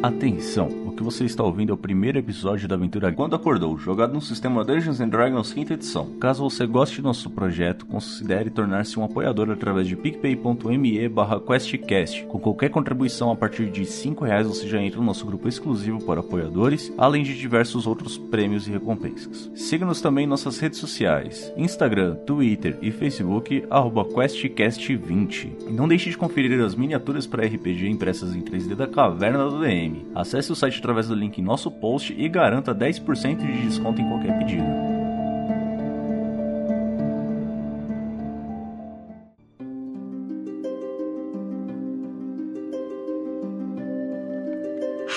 Atenção, que você está ouvindo é o primeiro episódio da aventura Quando Acordou, jogado no sistema Dungeons Dragons 5 edição. Caso você goste do nosso projeto, considere tornar-se um apoiador através de picpay.me questcast. Com qualquer contribuição a partir de 5 reais você já entra no nosso grupo exclusivo para apoiadores, além de diversos outros prêmios e recompensas. Siga-nos também em nossas redes sociais, Instagram, Twitter e Facebook, arroba questcast20. E não deixe de conferir as miniaturas para RPG impressas em 3D da Caverna do DM. Acesse o site através do link em nosso post e garanta 10% de desconto em qualquer pedido.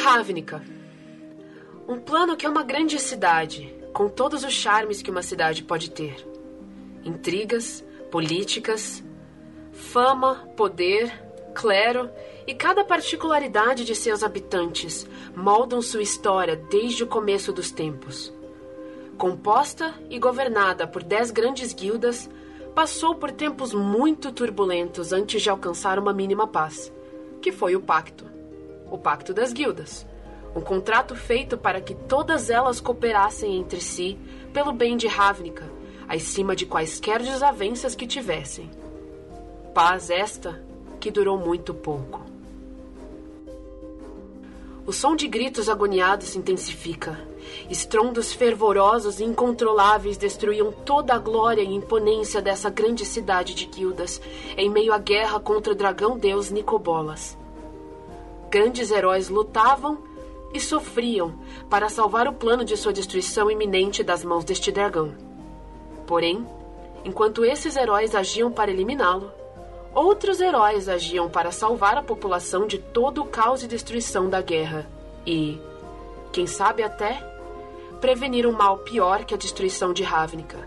Ravnica. Um plano que é uma grande cidade, com todos os charmes que uma cidade pode ter: intrigas, políticas, fama, poder, clero e cada particularidade de seus habitantes moldam sua história desde o começo dos tempos. Composta e governada por dez grandes guildas, passou por tempos muito turbulentos antes de alcançar uma mínima paz, que foi o Pacto. O Pacto das Guildas. Um contrato feito para que todas elas cooperassem entre si pelo bem de Ravnica, acima de quaisquer desavenças que tivessem. Paz esta que durou muito pouco. O som de gritos agoniados se intensifica. Estrondos fervorosos e incontroláveis destruíam toda a glória e imponência dessa grande cidade de guildas em meio à guerra contra o dragão deus Nicobolas. Grandes heróis lutavam e sofriam para salvar o plano de sua destruição iminente das mãos deste dragão. Porém, enquanto esses heróis agiam para eliminá-lo, Outros heróis agiam para salvar a população de todo o caos e destruição da guerra e, quem sabe até, prevenir um mal pior que a destruição de Ravnica,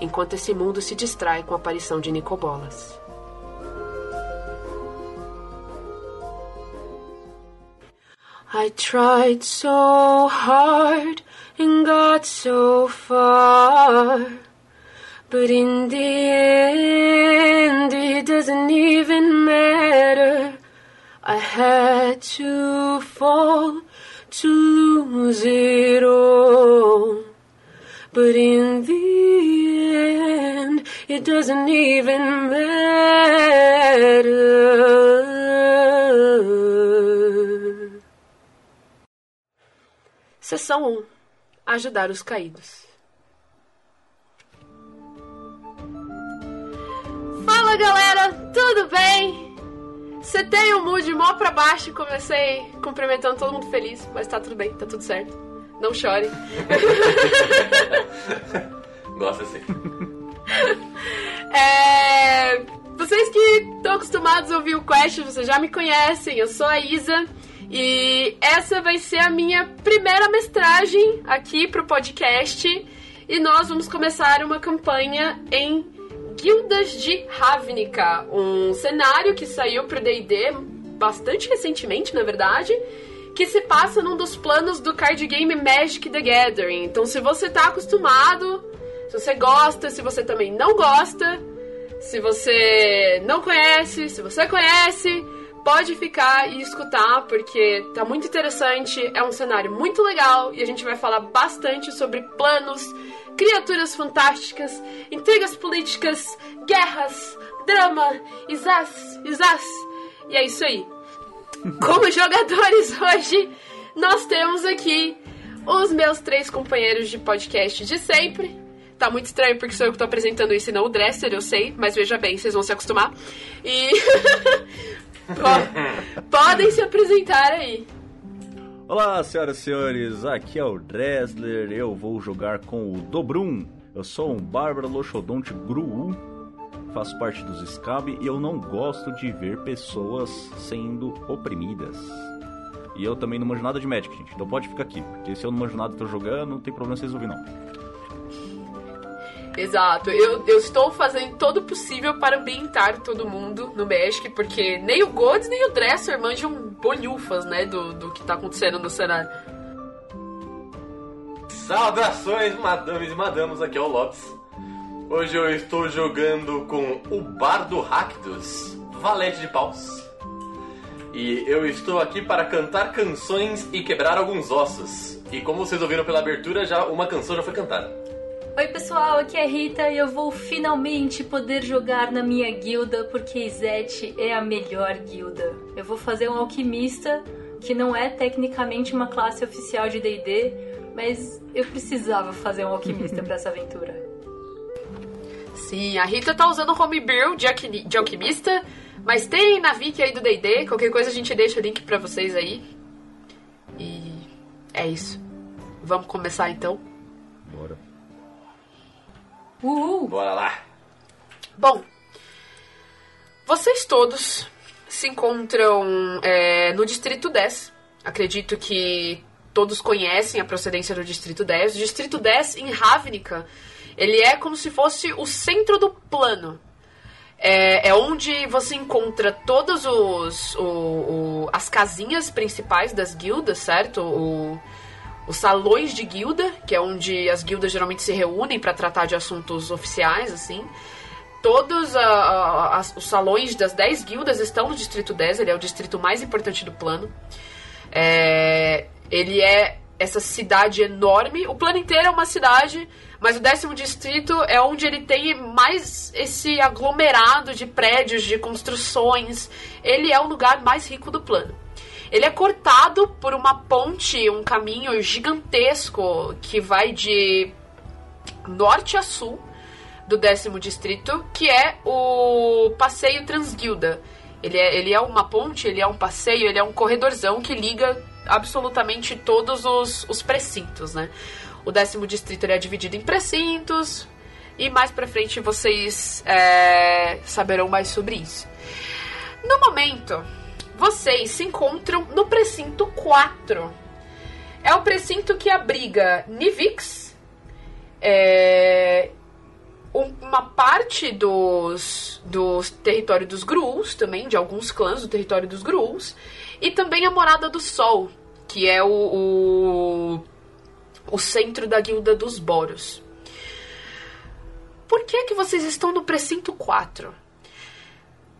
enquanto esse mundo se distrai com a aparição de Nicobolas. I tried so hard and got so far. But in the end, it doesn't even matter. I had to fall to lose it all. But in the end, it doesn't even matter. Seção 1 Ajudar os caídos. Fala galera, tudo bem? Você tem um mood mó pra baixo e comecei cumprimentando todo mundo feliz, mas tá tudo bem, tá tudo certo. Não chore. Gosta assim. É, Vocês que estão acostumados a ouvir o Quest, vocês já me conhecem, eu sou a Isa. E essa vai ser a minha primeira mestragem aqui pro podcast. E nós vamos começar uma campanha em Guildas de Ravnica, um cenário que saiu pro D&D bastante recentemente, na verdade, que se passa num dos planos do card game Magic the Gathering. Então, se você tá acostumado, se você gosta, se você também não gosta, se você não conhece, se você conhece, pode ficar e escutar, porque tá muito interessante, é um cenário muito legal e a gente vai falar bastante sobre planos, criaturas fantásticas, intrigas políticas, guerras, drama, isás, isás. E é isso aí. Como jogadores hoje, nós temos aqui os meus três companheiros de podcast de sempre. Tá muito estranho porque sou eu que tô apresentando isso e não o Dresser, eu sei, mas veja bem, vocês vão se acostumar. E. Po- Podem se apresentar aí. Olá, senhoras e senhores, aqui é o Dressler, eu vou jogar com o Dobrum. Eu sou um Bárbara Loxodonte Gru, faço parte dos Scab e eu não gosto de ver pessoas sendo oprimidas. E eu também não manjo nada de Magic, gente, então pode ficar aqui, porque se eu não manjo nada e tô jogando, não tem problema vocês ouvirem não. Exato, eu, eu estou fazendo todo o possível para ambientar todo mundo no Magic, porque nem o Gods nem o Dresser manjam bolhufas, né, do, do que tá acontecendo no cenário. Saudações, madames e madamos, aqui é o Lopes. Hoje eu estou jogando com o Bardo Rakdos, Valente de Paus. E eu estou aqui para cantar canções e quebrar alguns ossos. E como vocês ouviram pela abertura, já uma canção já foi cantada. Oi pessoal, aqui é a Rita e eu vou finalmente poder jogar na minha guilda porque Izete é a melhor guilda. Eu vou fazer um alquimista, que não é tecnicamente uma classe oficial de D&D, mas eu precisava fazer um alquimista para essa aventura. Sim, a Rita tá usando o homebrew de, alqui- de alquimista, mas tem na Wiki aí do D&D, qualquer coisa a gente deixa o link pra vocês aí. E é isso. Vamos começar então? Bora. Uhul! Bora lá. Bom, vocês todos se encontram é, no Distrito 10. Acredito que todos conhecem a procedência do Distrito 10. O Distrito 10 em Ravnica, ele é como se fosse o centro do plano. É, é onde você encontra todas os, o- o- as casinhas principais das guildas, certo? O- os salões de guilda, que é onde as guildas geralmente se reúnem para tratar de assuntos oficiais, assim. Todos a- a- as- os salões das 10 guildas estão no Distrito 10, ele é o distrito mais importante do plano. É, ele é essa cidade enorme. O plano inteiro é uma cidade, mas o décimo distrito é onde ele tem mais esse aglomerado de prédios, de construções. Ele é o lugar mais rico do plano. Ele é cortado por uma ponte, um caminho gigantesco que vai de norte a sul do décimo distrito, que é o passeio Transguilda. Ele é, ele é uma ponte, ele é um passeio, ele é um corredorzão que liga absolutamente todos os, os precintos, né? O décimo distrito é dividido em precintos e mais pra frente vocês é, saberão mais sobre isso. No momento, vocês se encontram no precinto 4. É o precinto que abriga Nivix, é, um- uma parte dos, dos território dos Gruuls, também, de alguns clãs do território dos Gruuls, e também a Morada do Sol, que é o, o, o centro da Guilda dos Boros. Por que, que vocês estão no precinto 4?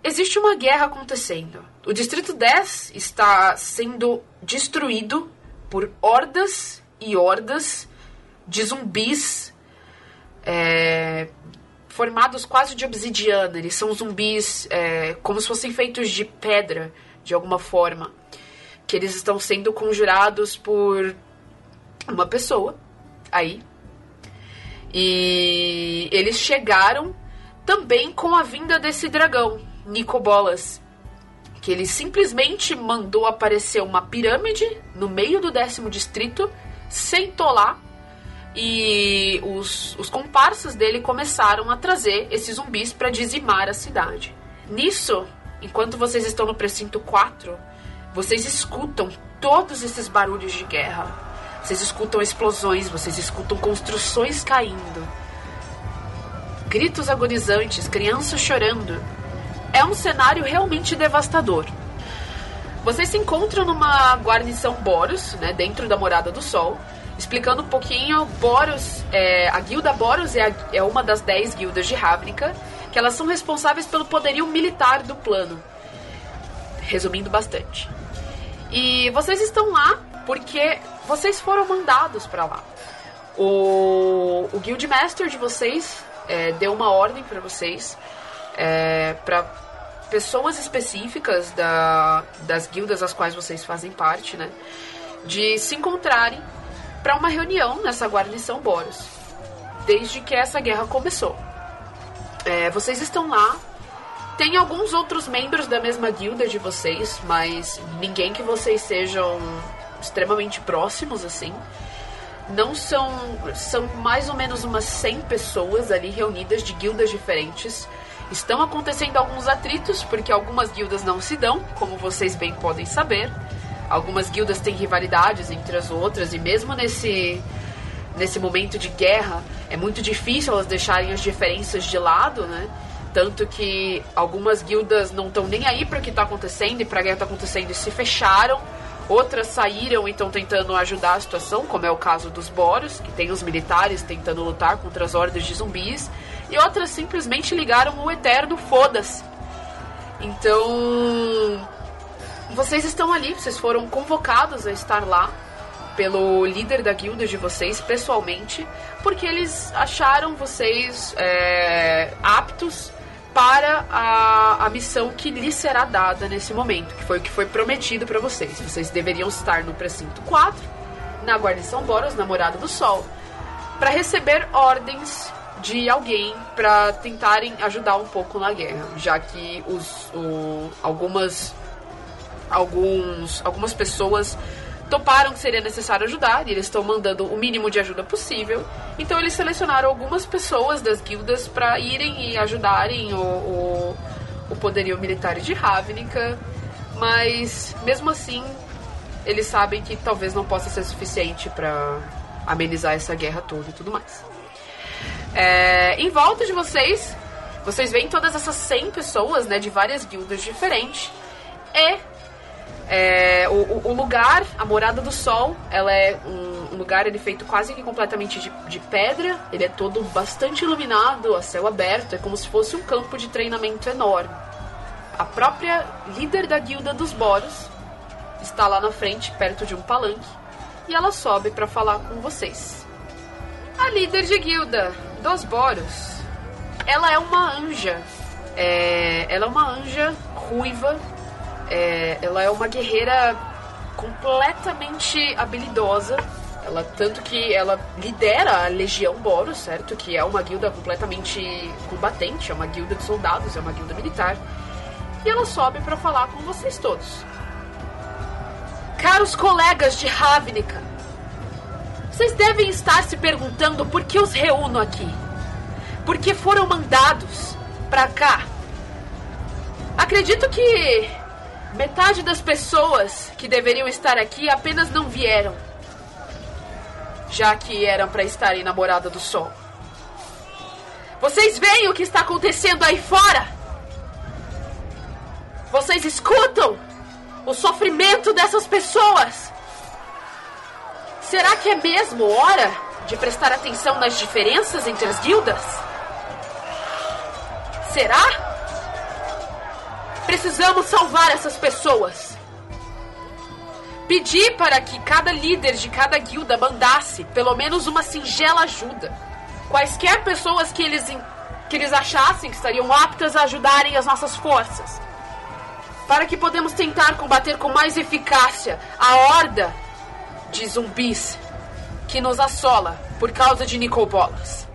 Existe uma guerra acontecendo. O Distrito 10 está sendo destruído por hordas e hordas de zumbis é, formados quase de obsidiana. Eles são zumbis é, como se fossem feitos de pedra, de alguma forma. Que eles estão sendo conjurados por uma pessoa aí. E eles chegaram também com a vinda desse dragão, Nicobolas. Que ele simplesmente mandou aparecer uma pirâmide no meio do décimo distrito, sentou lá e os, os comparsas dele começaram a trazer esses zumbis para dizimar a cidade. Nisso, enquanto vocês estão no precinto 4, vocês escutam todos esses barulhos de guerra. Vocês escutam explosões, vocês escutam construções caindo, gritos agonizantes, crianças chorando. É um cenário realmente devastador. Vocês se encontram numa guarnição Boros, né, dentro da Morada do Sol. Explicando um pouquinho, Boros, é, a guilda Boros é, a- é uma das 10 guildas de Ravnica, que elas são responsáveis pelo poderio militar do plano. Resumindo bastante. E vocês estão lá porque vocês foram mandados pra lá. O, o Guildmaster de vocês é, deu uma ordem pra vocês é, para pessoas específicas da, das guildas às quais vocês fazem parte, né? De se encontrarem para uma reunião nessa guarnição Boros. Desde que essa guerra começou. É, vocês estão lá. Tem alguns outros membros da mesma guilda de vocês, mas ninguém que vocês sejam extremamente próximos assim. Não são. São mais ou menos umas 100 pessoas ali reunidas de guildas diferentes. Estão acontecendo alguns atritos, porque algumas guildas não se dão, como vocês bem podem saber. Algumas guildas têm rivalidades entre as outras, e mesmo nesse, nesse momento de guerra, é muito difícil elas deixarem as diferenças de lado, né? Tanto que algumas guildas não estão nem aí para o que está acontecendo e para a guerra está acontecendo e se fecharam. Outras saíram e estão tentando ajudar a situação, como é o caso dos Boros, que tem os militares tentando lutar contra as hordas de zumbis. E outras simplesmente ligaram o Eterno, foda-se. Então. vocês estão ali, vocês foram convocados a estar lá pelo líder da guilda de vocês, pessoalmente, porque eles acharam vocês é, aptos para a, a missão que lhes será dada nesse momento, que foi o que foi prometido para vocês. Vocês deveriam estar no precinto 4, na guarnição Boros, namorado do Sol, para receber ordens de alguém para tentarem ajudar um pouco na guerra, já que os, o, algumas alguns, algumas pessoas toparam que seria necessário ajudar e eles estão mandando o mínimo de ajuda possível. Então eles selecionaram algumas pessoas das guildas para irem e ajudarem o, o, o poderio militar de Ravnica, mas mesmo assim eles sabem que talvez não possa ser suficiente para amenizar essa guerra toda e tudo mais. É, em volta de vocês, vocês veem todas essas 100 pessoas, né, de várias guildas diferentes. E é, o, o, lugar, a Morada do Sol, ela é um, lugar ele é feito quase que completamente de, de, pedra. Ele é todo bastante iluminado, a céu aberto. É como se fosse um campo de treinamento enorme. A própria líder da guilda dos Boros está lá na frente, perto de um palanque, e ela sobe para falar com vocês. A líder de guilda dos Boros, ela é uma anja. É, ela é uma anja ruiva é, ela é uma guerreira completamente habilidosa. Ela tanto que ela lidera a Legião Boros, certo? Que é uma guilda completamente combatente, é uma guilda de soldados, é uma guilda militar. E ela sobe para falar com vocês todos. Caros colegas de Ravnica, vocês devem estar se perguntando por que os reúno aqui. Porque foram mandados para cá. Acredito que Metade das pessoas que deveriam estar aqui apenas não vieram, já que eram para estarem na morada do sol. Vocês veem o que está acontecendo aí fora? Vocês escutam o sofrimento dessas pessoas? Será que é mesmo hora de prestar atenção nas diferenças entre as guildas? Será? Precisamos salvar essas pessoas. Pedi para que cada líder de cada guilda mandasse pelo menos uma singela ajuda. Quaisquer pessoas que eles, que eles achassem que estariam aptas a ajudarem as nossas forças. Para que podemos tentar combater com mais eficácia a horda de zumbis que nos assola por causa de Nicobolas.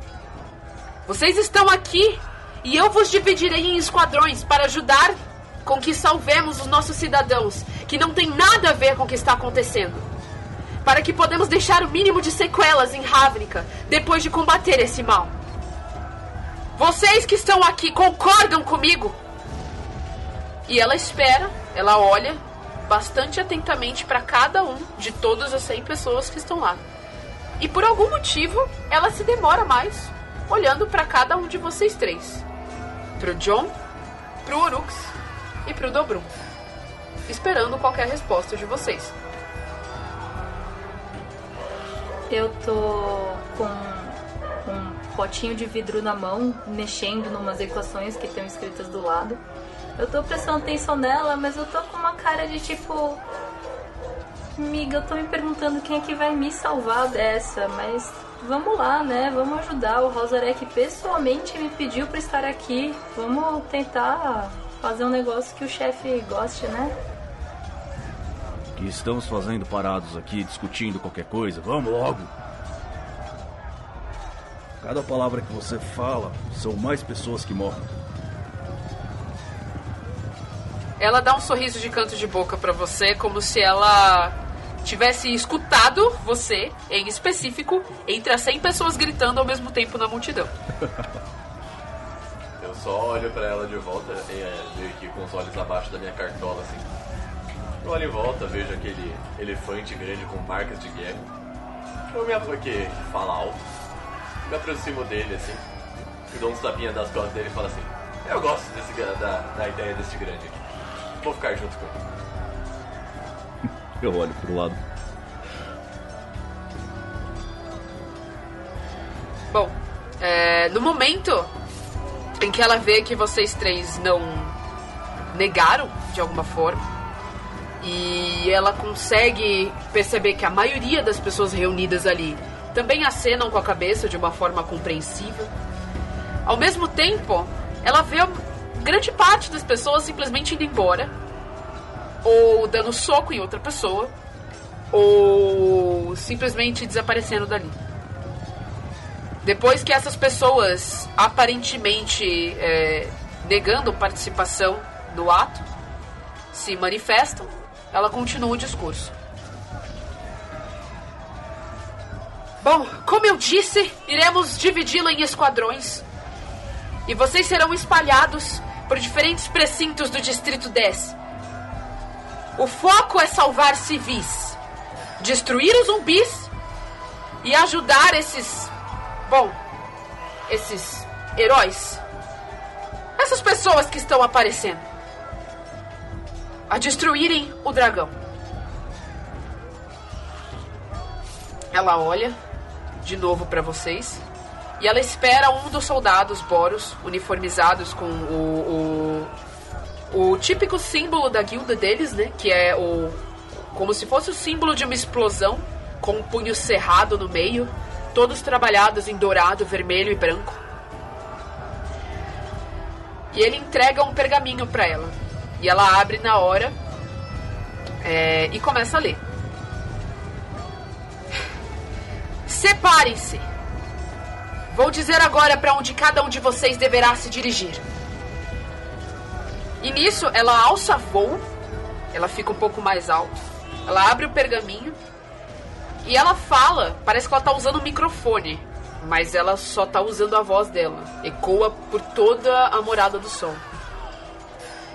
Vocês estão aqui e eu vos dividirei em esquadrões para ajudar com que salvemos os nossos cidadãos, que não tem nada a ver com o que está acontecendo. Para que podemos deixar o mínimo de sequelas em Ravnica depois de combater esse mal. Vocês que estão aqui concordam comigo? E ela espera, ela olha bastante atentamente para cada um de todas as 100 pessoas que estão lá. E por algum motivo, ela se demora mais, olhando para cada um de vocês três. Pro John, pro Urux e pro Dobrum, esperando qualquer resposta de vocês. Eu tô com um potinho de vidro na mão, mexendo numas equações que estão escritas do lado. Eu tô prestando atenção nela, mas eu tô com uma cara de tipo. Amiga, eu tô me perguntando quem é que vai me salvar dessa, mas vamos lá, né? Vamos ajudar. O Rosarek pessoalmente me pediu para estar aqui. Vamos tentar fazer um negócio que o chefe goste, né? Que estamos fazendo parados aqui discutindo qualquer coisa? Vamos logo! Cada palavra que você fala são mais pessoas que morrem. Ela dá um sorriso de canto de boca para você, como se ela tivesse escutado você, em específico, entre as 100 pessoas gritando ao mesmo tempo na multidão. só olho pra ela de volta, é, meio que com os olhos abaixo da minha cartola, assim. Eu olho em volta, vejo aquele elefante grande com marcas de guerra. Eu me que fala alto. Me aproximo dele, assim. E dou uns tapinhas das costas dele e falo assim: Eu gosto desse, da, da ideia desse grande aqui. Vou ficar junto com ele. Eu olho pro lado. Bom, é, no momento em que ela vê que vocês três não negaram de alguma forma, E ela consegue perceber que a maioria das pessoas reunidas ali também acenam com a cabeça de uma forma compreensiva. Ao mesmo tempo, ela vê grande parte das pessoas simplesmente indo embora, ou dando soco em outra pessoa, ou simplesmente desaparecendo dali. Depois que essas pessoas aparentemente é, negando participação no ato se manifestam, ela continua o discurso. Bom, como eu disse, iremos dividi-la em esquadrões. E vocês serão espalhados por diferentes precintos do Distrito 10. O foco é salvar civis, destruir os zumbis e ajudar esses. Bom, esses heróis. Essas pessoas que estão aparecendo. A destruírem o dragão. Ela olha de novo para vocês. E ela espera um dos soldados Boros, uniformizados com o, o, o típico símbolo da guilda deles, né? Que é o. como se fosse o símbolo de uma explosão, com um punho cerrado no meio, todos trabalhados em dourado, vermelho e branco. E ele entrega um pergaminho para ela. E ela abre na hora é, e começa a ler. Separem-se! Vou dizer agora para onde cada um de vocês deverá se dirigir. E nisso, ela alça voo, ela fica um pouco mais alta, ela abre o pergaminho e ela fala, parece que ela tá usando o microfone, mas ela só tá usando a voz dela, ecoa por toda a morada do sol.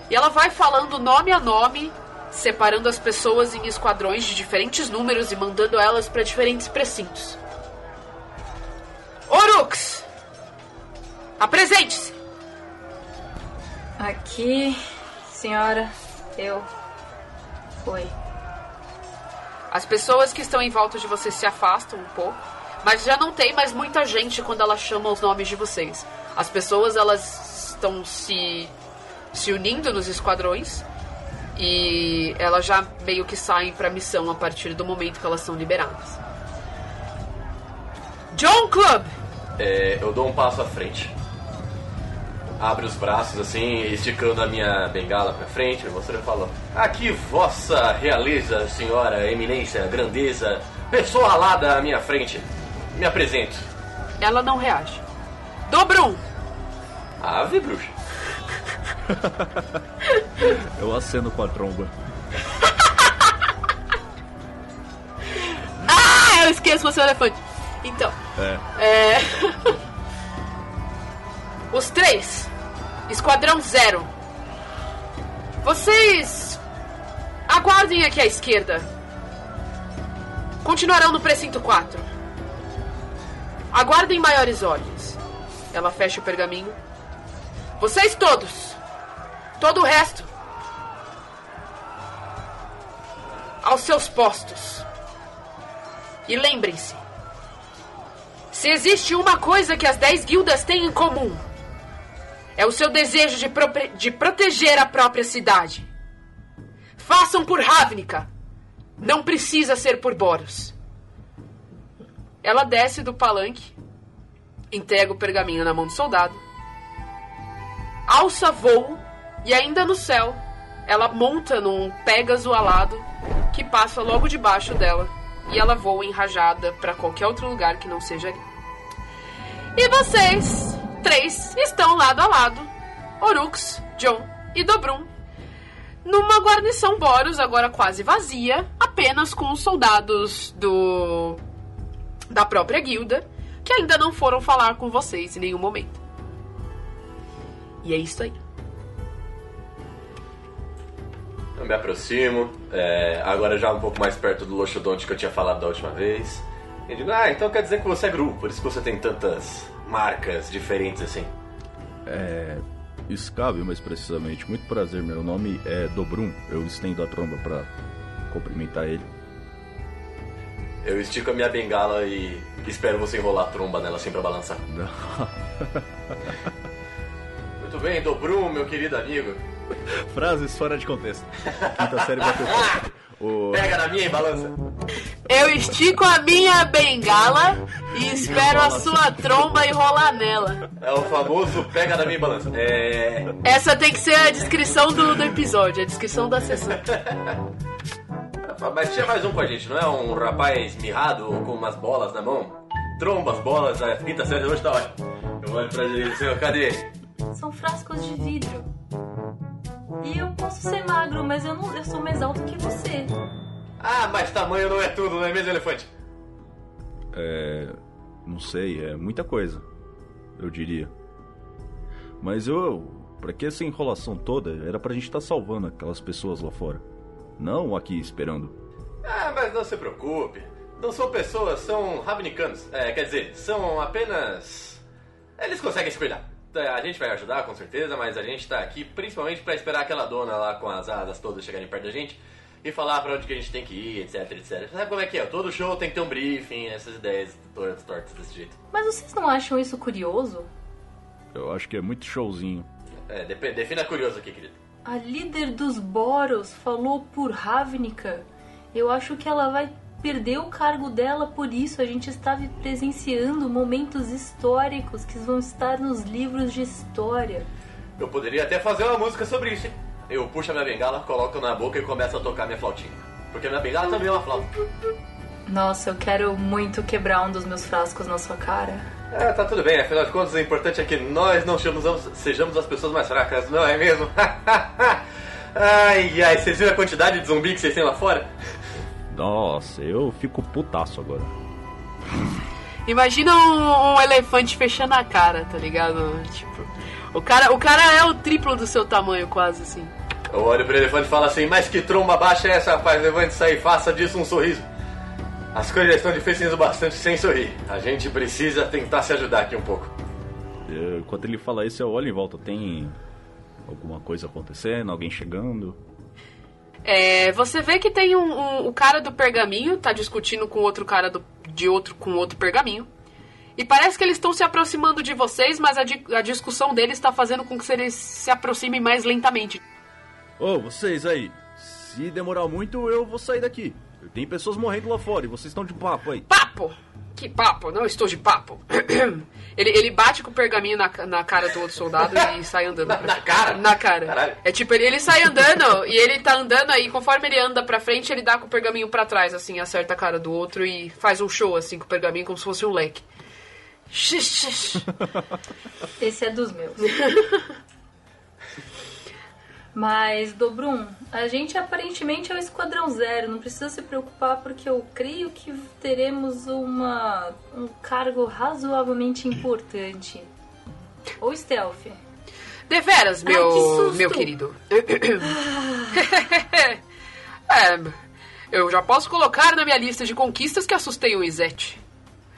E ela vai falando nome a nome, separando as pessoas em esquadrões de diferentes números e mandando elas para diferentes precintos. Orux! Apresente-se! Aqui, senhora, eu. Oi. As pessoas que estão em volta de você se afastam um pouco, mas já não tem mais muita gente quando ela chama os nomes de vocês. As pessoas elas estão se se unindo nos esquadrões e elas já meio que saem para missão a partir do momento que elas são liberadas. John Club, É, eu dou um passo à frente. Abre os braços assim, esticando a minha bengala pra frente, mostrando e falo: Aqui, vossa realeza, senhora, eminência, grandeza, pessoa alada à minha frente. Me apresento. ela não reage. Dobrum, Ave bruxa. Eu aceno com a tromba. Ah, eu esqueço você é o elefante. Então, É. é... Os três. Esquadrão Zero. Vocês... Aguardem aqui à esquerda. Continuarão no precinto 4. Aguardem maiores ordens. Ela fecha o pergaminho. Vocês todos. Todo o resto. Aos seus postos. E lembrem-se: se existe uma coisa que as dez guildas têm em comum, é o seu desejo de, de proteger a própria cidade. Façam por Ravnica. Não precisa ser por Boros. Ela desce do palanque, entrega o pergaminho na mão do soldado, alça voo e ainda no céu ela monta num Pégaso alado que passa logo debaixo dela e ela voa enrajada para qualquer outro lugar que não seja ali. E vocês, três, estão lado a lado: Orux, John e Dobrum. Numa guarnição Boros, agora quase vazia, apenas com os soldados do. da própria guilda, que ainda não foram falar com vocês em nenhum momento. E é isso aí. Eu me aproximo, é, agora já um pouco mais perto do Loxodonte que eu tinha falado da última vez. E digo, ah, então quer dizer que você é Gru, por isso que você tem tantas marcas diferentes assim. É. Escável, mais precisamente. Muito prazer, meu nome é Dobrum. Eu estendo a tromba pra cumprimentar ele. Eu estico a minha bengala e espero você enrolar a tromba nela assim pra balançar. Muito bem, Dobrum, meu querido amigo. Frases fora de contexto. Quinta série bateu. O... Pega na minha e balança. Eu estico a minha bengala e espero a sua tromba enrolar nela. É o famoso pega na minha e balança. É. Essa tem que ser a descrição do, do episódio, a descrição da sessão. Mas tinha mais um com a gente, não é? Um rapaz mirrado com umas bolas na mão? Tromba as bolas, a quinta série hoje tá ótimo. Eu olho pra ele e digo, cadê ele? São frascos de vidro. E eu posso ser magro, mas eu, não, eu sou mais alto que você. Ah, mas tamanho não é tudo, não é mesmo, elefante? É. Não sei, é muita coisa. Eu diria. Mas eu. Pra que essa enrolação toda? Era pra gente estar salvando aquelas pessoas lá fora. Não aqui esperando. Ah, mas não se preocupe. Não são pessoas, são ravnicanos. É, quer dizer, são apenas. Eles conseguem se cuidar. A gente vai ajudar, com certeza, mas a gente tá aqui principalmente pra esperar aquela dona lá com as asas todas chegarem perto da gente e falar pra onde que a gente tem que ir, etc, etc. Sabe como é que é? Todo show tem que ter um briefing, essas ideias tortas, tortas desse jeito. Mas vocês não acham isso curioso? Eu acho que é muito showzinho. É, defina curioso aqui, querido. A líder dos Boros falou por Ravnica. Eu acho que ela vai perder o cargo dela por isso. A gente está presenciando momentos históricos que vão estar nos livros de história. Eu poderia até fazer uma música sobre isso, hein? Eu puxo a minha bengala, coloco na boca e começo a tocar minha flautinha. Porque a minha bengala também é uma flauta. Nossa, eu quero muito quebrar um dos meus frascos na sua cara. É, tá tudo bem, afinal de contas o importante é que nós não sejamos, sejamos as pessoas mais fracas, não é mesmo? ai, ai, vocês viram a quantidade de zumbi que vocês têm lá fora? Nossa, eu fico putaço agora. Imagina um, um elefante fechando a cara, tá ligado? Tipo, o cara, o cara é o triplo do seu tamanho, quase assim. Eu olho pro elefante e falo assim, mas que tromba baixa é essa, rapaz? Levante aí, faça disso um sorriso. As coisas estão difíceis o bastante sem sorrir. A gente precisa tentar se ajudar aqui um pouco. Enquanto ele fala isso, eu olho em volta. Tem alguma coisa acontecendo? Alguém chegando? É, você vê que tem um, um- o cara do pergaminho tá discutindo com outro cara do, de outro com outro pergaminho. E parece que eles estão se aproximando de vocês, mas a, di- a discussão deles está fazendo com que eles se aproximem mais lentamente. Ô, vocês aí. Se demorar muito, eu vou sair daqui. Tem pessoas morrendo lá fora e vocês estão de papo aí. Papo! Que papo? Não estou de papo. ele, ele bate com o pergaminho na, na cara do outro soldado e sai andando. Na- pra na cara? Na cara. Caralho. É tipo, ele, ele sai andando e ele tá andando aí, conforme ele anda pra frente, ele dá com o pergaminho pra trás, assim, acerta a cara do outro e faz um show, assim, com o pergaminho como se fosse um leque. Esse é dos meus. Mas, Dobrum, a gente aparentemente é o Esquadrão Zero. Não precisa se preocupar porque eu creio que teremos uma, um cargo razoavelmente importante. Ou stealth. Deveras, Ai, meu, que meu querido. é, eu já posso colocar na minha lista de conquistas que assustei o Izete.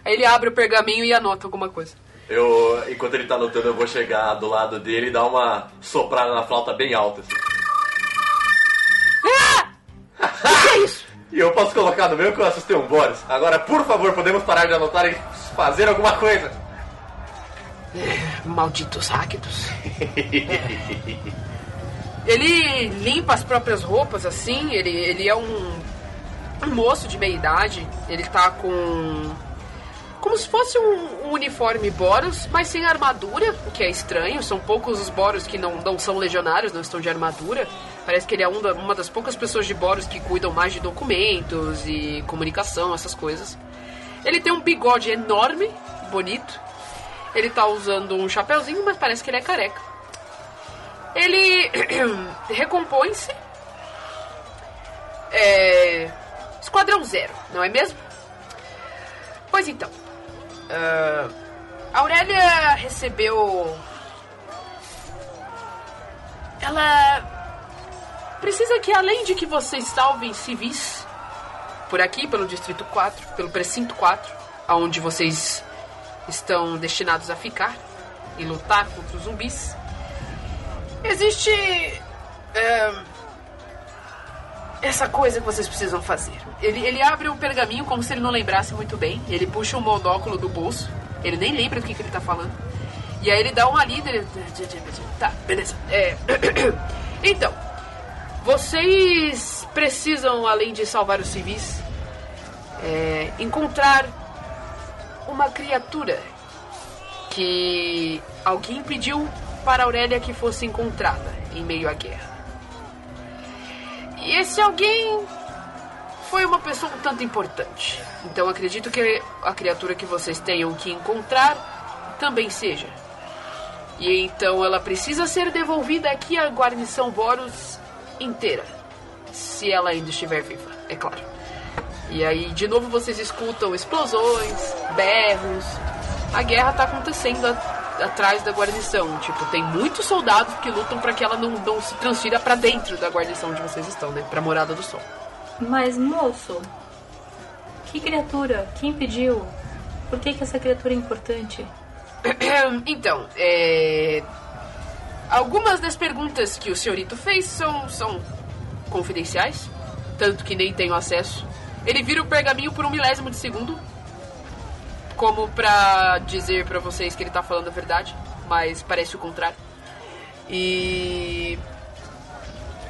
Aí ele abre o pergaminho e anota alguma coisa. Eu, enquanto ele tá anotando, eu vou chegar do lado dele e dar uma soprada na flauta bem alta. Assim. que é isso? E eu posso colocar no meu que eu assustei um Boris. Agora, por favor, podemos parar de anotar e fazer alguma coisa. Malditos ráquidos. ele limpa as próprias roupas assim, ele, ele é um, um moço de meia idade. Ele tá com. Como se fosse um, um uniforme Boros, mas sem armadura, o que é estranho. São poucos os Boros que não, não são legionários, não estão de armadura. Parece que ele é um da- uma das poucas pessoas de Boros que cuidam mais de documentos e comunicação, essas coisas. Ele tem um bigode enorme, bonito. Ele tá usando um chapeuzinho, mas parece que ele é careca. Ele recompõe-se. É. Esquadrão Zero, não é mesmo? Pois então. Ah, a Aurélia recebeu. Ela. Precisa que, além de que vocês salvem civis, por aqui, pelo Distrito 4, pelo Precinto 4, aonde vocês estão destinados a ficar e lutar contra os zumbis. Existe é, essa coisa que vocês precisam fazer. Ele, ele abre o pergaminho como se ele não lembrasse muito bem. Ele puxa um monóculo do bolso. Ele nem lembra do que, que ele tá falando. E aí ele dá uma lida. Ele... Tá, beleza. É... então, vocês precisam, além de salvar os civis, é, encontrar uma criatura que alguém pediu para Aurélia que fosse encontrada em meio à guerra. E esse alguém foi uma pessoa um tanto importante. Então acredito que a criatura que vocês tenham que encontrar também seja. E então ela precisa ser devolvida aqui à guarnição Boros inteira. Se ela ainda estiver viva, é claro. E aí, de novo, vocês escutam explosões, berros. A guerra tá acontecendo atrás da guarnição. Tipo, tem muitos soldados que lutam para que ela não, não se transfira para dentro da guarnição onde vocês estão, né? Pra Morada do Sol. Mas, moço, que criatura? Quem pediu? Por que, que essa criatura é importante? então, é... Algumas das perguntas que o senhorito fez são, são confidenciais, tanto que nem tenho acesso. Ele vira o pergaminho por um milésimo de segundo, como pra dizer pra vocês que ele tá falando a verdade, mas parece o contrário. E.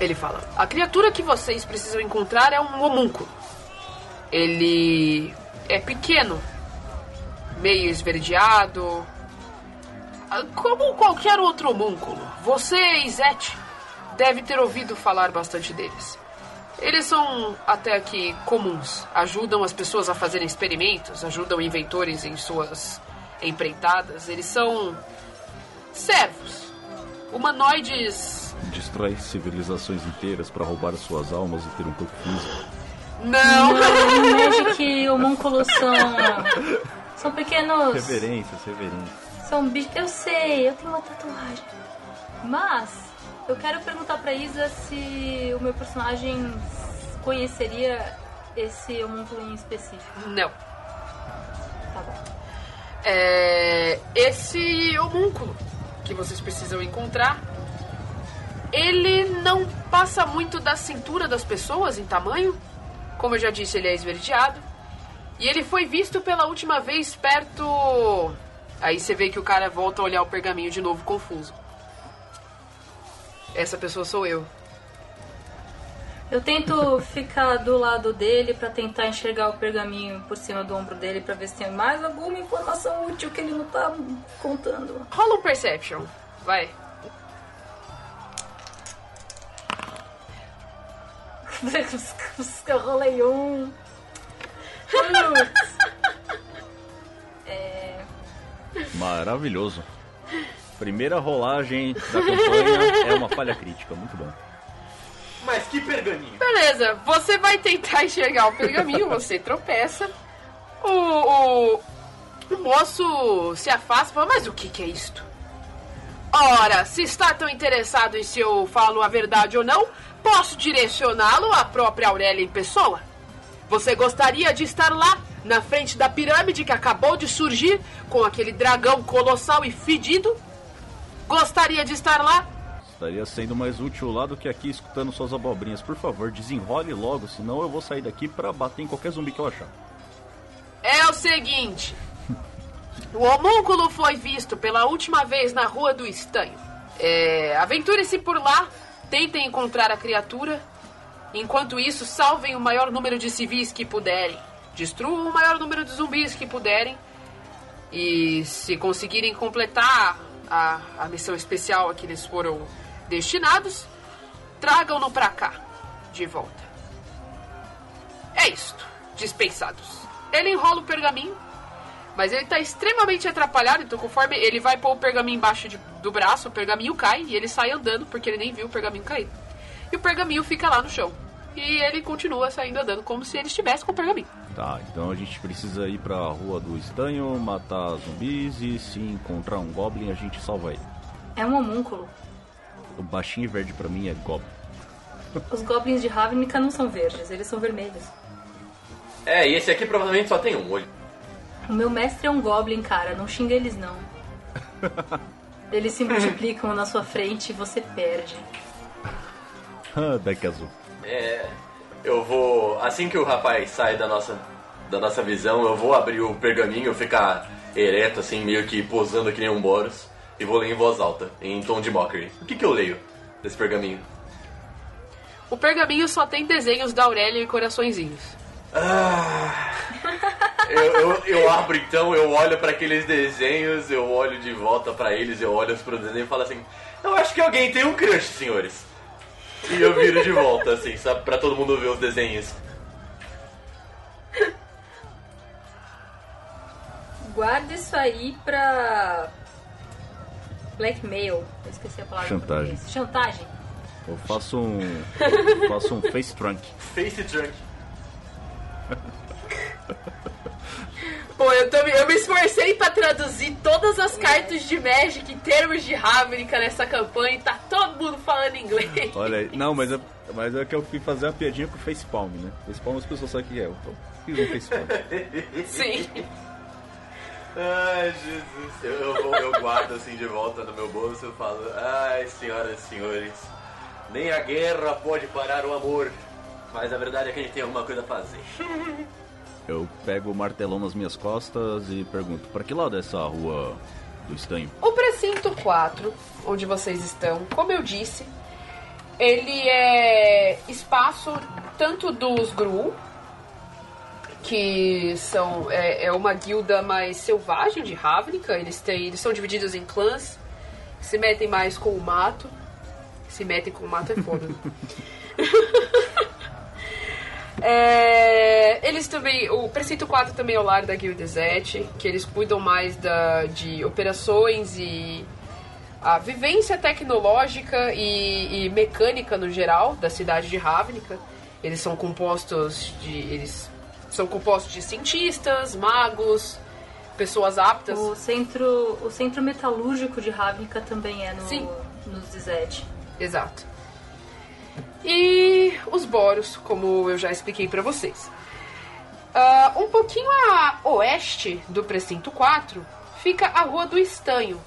Ele fala: A criatura que vocês precisam encontrar é um homúnculo. Ele é pequeno, meio esverdeado, como qualquer outro homúnculo. Você, Izete, deve ter ouvido falar bastante deles. Eles são até aqui comuns. Ajudam as pessoas a fazerem experimentos, ajudam inventores em suas empreitadas. Eles são servos, humanoides. Destrói civilizações inteiras para roubar suas almas e ter um corpo físico. Não! Não, Magic e homúnculos são. São pequenos. Reverências, reverências. São bichos. Eu sei, eu tenho uma tatuagem. Mas, eu quero perguntar pra Isa se o meu personagem conheceria esse homúnculo em específico. Não. Tá bom. É, esse homúnculo que vocês precisam encontrar, ele não passa muito da cintura das pessoas em tamanho. Como eu já disse, ele é esverdeado. E ele foi visto pela última vez perto. Aí você vê que o cara volta a olhar o pergaminho de novo, confuso. Essa pessoa sou eu. Eu tento ficar do lado dele pra tentar enxergar o pergaminho por cima do ombro dele pra ver se tem mais alguma informação útil que ele não tá contando. Rola um perception. Vai. Eu rolei um. É, Maravilhoso. Primeira rolagem da campanha é uma falha crítica, muito bom. Mas que pergaminho! Beleza, você vai tentar enxergar o pergaminho, você tropeça. O, o, o moço se afasta e fala, mas o que, que é isto? Ora, se está tão interessado em se eu falo a verdade ou não, posso direcioná-lo à própria Aurélia em pessoa. Você gostaria de estar lá, na frente da pirâmide que acabou de surgir, com aquele dragão colossal e fedido? Gostaria de estar lá? Estaria sendo mais útil lá do que aqui escutando suas abobrinhas. Por favor, desenrole logo, senão eu vou sair daqui pra bater em qualquer zumbi que eu achar. É o seguinte: o homúnculo foi visto pela última vez na Rua do Estanho. É, Aventure-se por lá, tentem encontrar a criatura. Enquanto isso, salvem o maior número de civis que puderem. Destruam o maior número de zumbis que puderem. E se conseguirem completar a, a missão especial a que eles foram destinados, tragam-no pra cá, de volta. É isto, dispensados. Ele enrola o pergaminho, mas ele tá extremamente atrapalhado, então conforme ele vai pôr o pergaminho embaixo de- do braço, o pergaminho cai e ele sai andando porque ele nem viu o pergaminho cair. E o pergaminho fica lá no chão. E ele continua saindo andando como se ele estivesse com o pergaminho. Tá, então a gente precisa ir pra Rua do Estanho, matar zumbis e se encontrar um Goblin a gente salva ele. é um homúnculo. O baixinho verde pra mim é Goblin. Os goblins de Ravnica não são verdes, eles são vermelhos. É, e esse aqui provavelmente só tem um olho. O meu mestre é um goblin, cara, não xinga eles não. Eles se multiplicam na sua frente e você perde. Ah, deck azul. É. Eu vou. Assim que o rapaz sai da nossa, da nossa visão, eu vou abrir o pergaminho, ficar ereto, assim, meio que posando que nem um Boros. E vou ler em voz alta, em tom de mockery. O que, que eu leio desse pergaminho? O pergaminho só tem desenhos da Aurélia e coraçõezinhos. Ah, eu, eu, eu abro então, eu olho pra aqueles desenhos, eu olho de volta pra eles, eu olho pro desenho e falo assim: Eu acho que alguém tem um crush, senhores. E eu viro de volta, assim, sabe, pra todo mundo ver os desenhos. Guarda isso aí pra. Blackmail. Eu esqueci a palavra. em Chantagem. Chantagem. Eu faço um. faço um face trunk. Face Trunk. Pô, eu, tô, me- eu me esforcei pra traduzir todas as cartas de Magic em termos de Ravnica nessa campanha e tá todo mundo falando inglês. Olha aí. Não, mas é, mas é que eu fui fazer uma piadinha com o facepalm, né? Facepalm as pessoas sabem o que é. Então, fiz um facepalm. Sim. Ai, Jesus. Eu, eu, vou- eu guardo assim de volta no meu bolso e falo: Ai, senhoras e senhores, nem a guerra pode parar o amor. Mas a verdade é que a gente tem alguma coisa a fazer. Eu pego o martelão nas minhas costas e pergunto: pra que lado é essa rua do estanho? O precinto 4, onde vocês estão, como eu disse, ele é espaço tanto dos Gru, que são é, é uma guilda mais selvagem de Ravnica, eles têm eles são divididos em clãs, se metem mais com o mato. Se metem com o mato é foda. É, eles também. O Precinto 4 também é o lar da Guilda Zete, que eles cuidam mais da, de operações e a vivência tecnológica e, e mecânica no geral da cidade de Ravnica. Eles são compostos de. Eles são compostos de cientistas, magos, pessoas aptas. O centro, o centro metalúrgico de Ravnica também é no, Sim. no Zizete. Exato. E os Boros, como eu já expliquei pra vocês. Ah, um pouquinho a oeste do Precinto 4 fica a Rua do Estanho.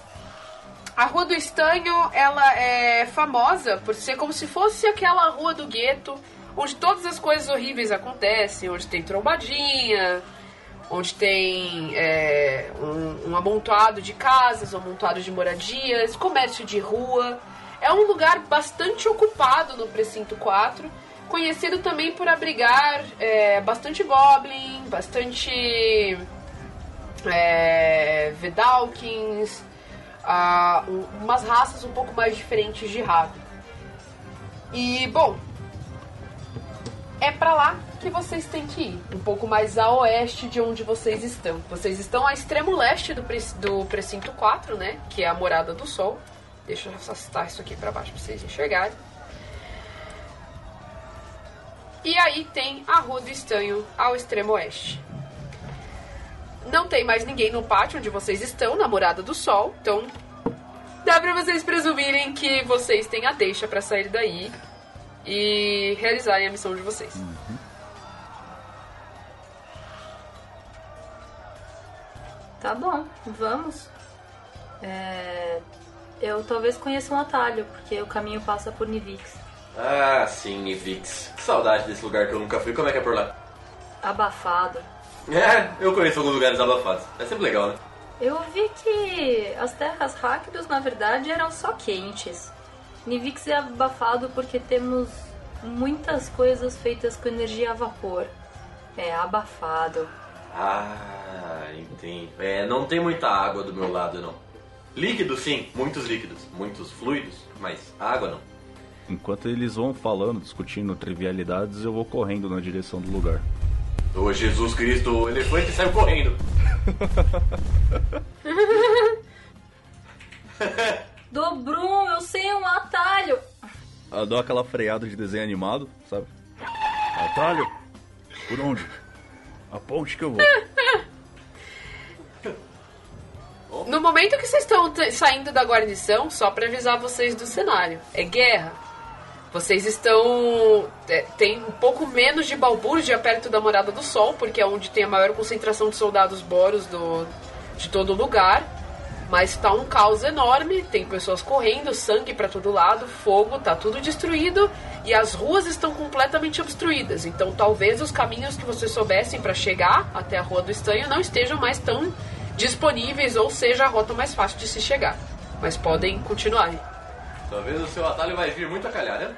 A Rua do Estanho, ela é famosa por ser como se fosse aquela rua do gueto, onde todas as coisas horríveis acontecem, onde tem trombadinha, onde tem é, um, um amontoado de casas, um amontoado de moradias, comércio de rua. É um lugar bastante ocupado no Precinto 4, conhecido também por abrigar é, bastante Goblin, bastante é, Vedalkins, um- umas raças um pouco mais diferentes de Raven. E, bom, é pra lá que vocês têm que ir, um pouco mais a oeste de onde vocês estão. Vocês estão a extremo leste do, pre- do precinto 4, né, que é a morada do sol. Deixa eu afastar isso aqui pra baixo pra vocês enxergarem. E aí tem a Rua do Estanho ao extremo oeste. Não tem mais ninguém no pátio onde vocês estão, na morada do sol, então dá pra vocês presumirem que vocês têm a deixa pra sair daí e realizarem a missão de vocês. Tá bom, vamos. É, Eu talvez conheça um atalho, porque o caminho passa por Nivix. Ah, sim, Nivix. Que saudade desse lugar que eu nunca fui. Como é que é por lá? Abafado. É, eu conheço alguns lugares abafados. É sempre legal, né? Eu vi que as terras Rakdos, na verdade, eram só quentes. Nivix é abafado porque temos muitas coisas feitas com energia a vapor. É abafado. Ah, entendo. É, não tem muita água do meu lado, não. Líquidos, sim. Muitos líquidos. Muitos fluidos. Mas água, não. Enquanto eles vão falando, discutindo trivialidades, eu vou correndo na direção do lugar. Ô, Jesus Cristo, o elefante saiu correndo. Dobrum, eu sei um atalho! Eu dou aquela freada de desenho animado, sabe? Atalho? Por onde? A ponte que eu vou. No momento que vocês estão saindo da guarnição, só pra avisar vocês do cenário, é guerra. Vocês estão. é, tem um pouco menos de balbúrdia perto da Morada do Sol, porque é onde tem a maior concentração de soldados boros do, de todo lugar. Mas tá um caos enorme, tem pessoas correndo, sangue pra todo lado, fogo, tá tudo destruído e as ruas estão completamente obstruídas. Então talvez os caminhos que vocês soubessem pra chegar até a Rua do Estanho não estejam mais tão disponíveis ou seja a rota mais fácil de se chegar. Mas podem continuar. Talvez o seu atalho vai vir muito a calhar, né?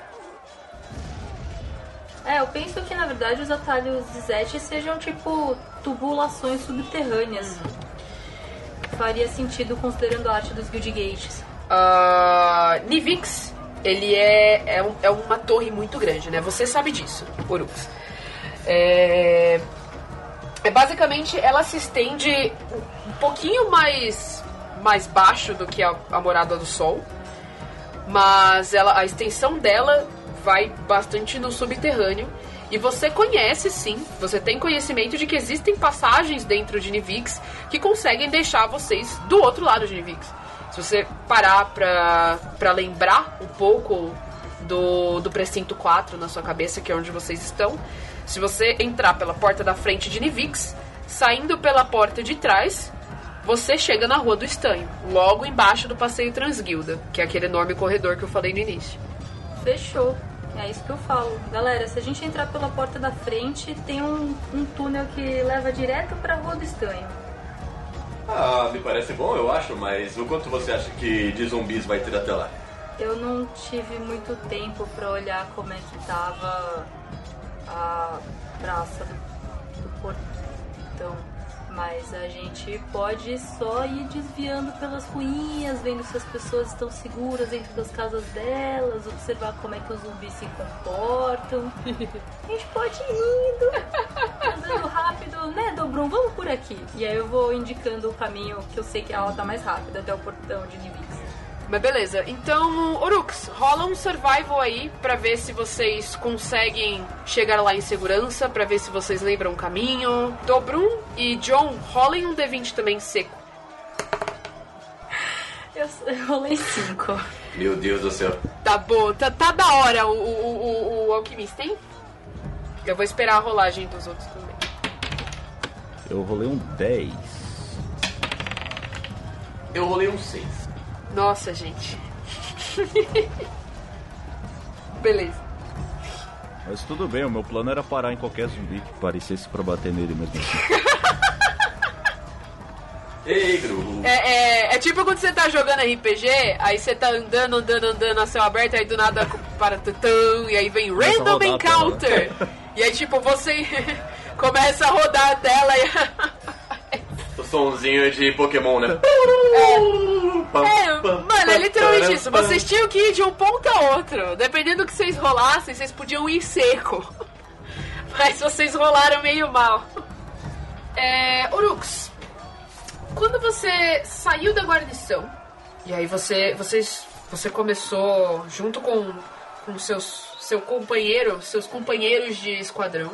É, eu penso que na verdade os atalhos de Zet sejam tipo tubulações subterrâneas. Faria sentido considerando a arte dos Guild Gates. Uh, Nivix, ele é, é, um- é uma torre muito grande, né? Você sabe disso, Urux. É, é basicamente, ela se estende um pouquinho mais, mais baixo do que a, a Morada do Sol. Mas ela, a extensão dela vai bastante no subterrâneo. E você conhece sim, você tem conhecimento de que existem passagens dentro de Nivix que conseguem deixar vocês do outro lado de Nivix. Se você parar pra, pra lembrar um pouco do, do precinto 4 na sua cabeça, que é onde vocês estão, se você entrar pela porta da frente de Nivix, saindo pela porta de trás, você chega na Rua do Estanho, logo embaixo do Passeio Transguilda, que é aquele enorme corredor que eu falei no início. Fechou. É isso que eu falo. Galera, se a gente entrar pela porta da frente, tem um, um túnel que leva direto pra Rua do Estanho. Ah, me parece bom, eu acho, mas o quanto você acha que de zumbis vai ter até lá? Eu não tive muito tempo pra olhar como é que tava a praça do, do portão. Mas a gente pode só ir desviando pelas ruínas, vendo se as pessoas estão seguras dentro das casas delas, observar como é que os zumbis se comportam. A gente pode ir indo, andando rápido, né, Dobrum? Vamos por aqui. E aí eu vou indicando o caminho que eu sei que ela tá mais rápida até o portão de Nivix. Mas beleza, então, Orux, rola um survival aí pra ver se vocês conseguem chegar lá em segurança, pra ver se vocês lembram o caminho. Dobrum e John, rolem um D20 também seco. Eu, eu rolei cinco. Meu Deus do céu. Tá bom, tá, tá da hora o, o, o, o alquimista, hein? Eu vou esperar a rolagem dos outros também. Eu rolei um 10. Eu rolei um 6. Nossa, gente. Beleza. Mas tudo bem, o meu plano era parar em qualquer zumbi que parecesse pra bater nele mesmo assim. Ei, Gru. É, é, é tipo quando você tá jogando RPG, aí você tá andando, andando, andando a céu aberto, aí do nada para tutão, e aí vem Começa Random. Encounter. E aí, tipo, você começa a rodar a tela e. O sonzinho de Pokémon, né? É, mano, é literalmente isso. Vocês tinham que ir de um ponto a outro. Dependendo do que vocês rolassem, vocês podiam ir seco. Mas vocês rolaram meio mal. É, Urux, quando você saiu da guarnição, e aí você, vocês, você começou junto com, com seus, seu companheiro, seus companheiros de esquadrão,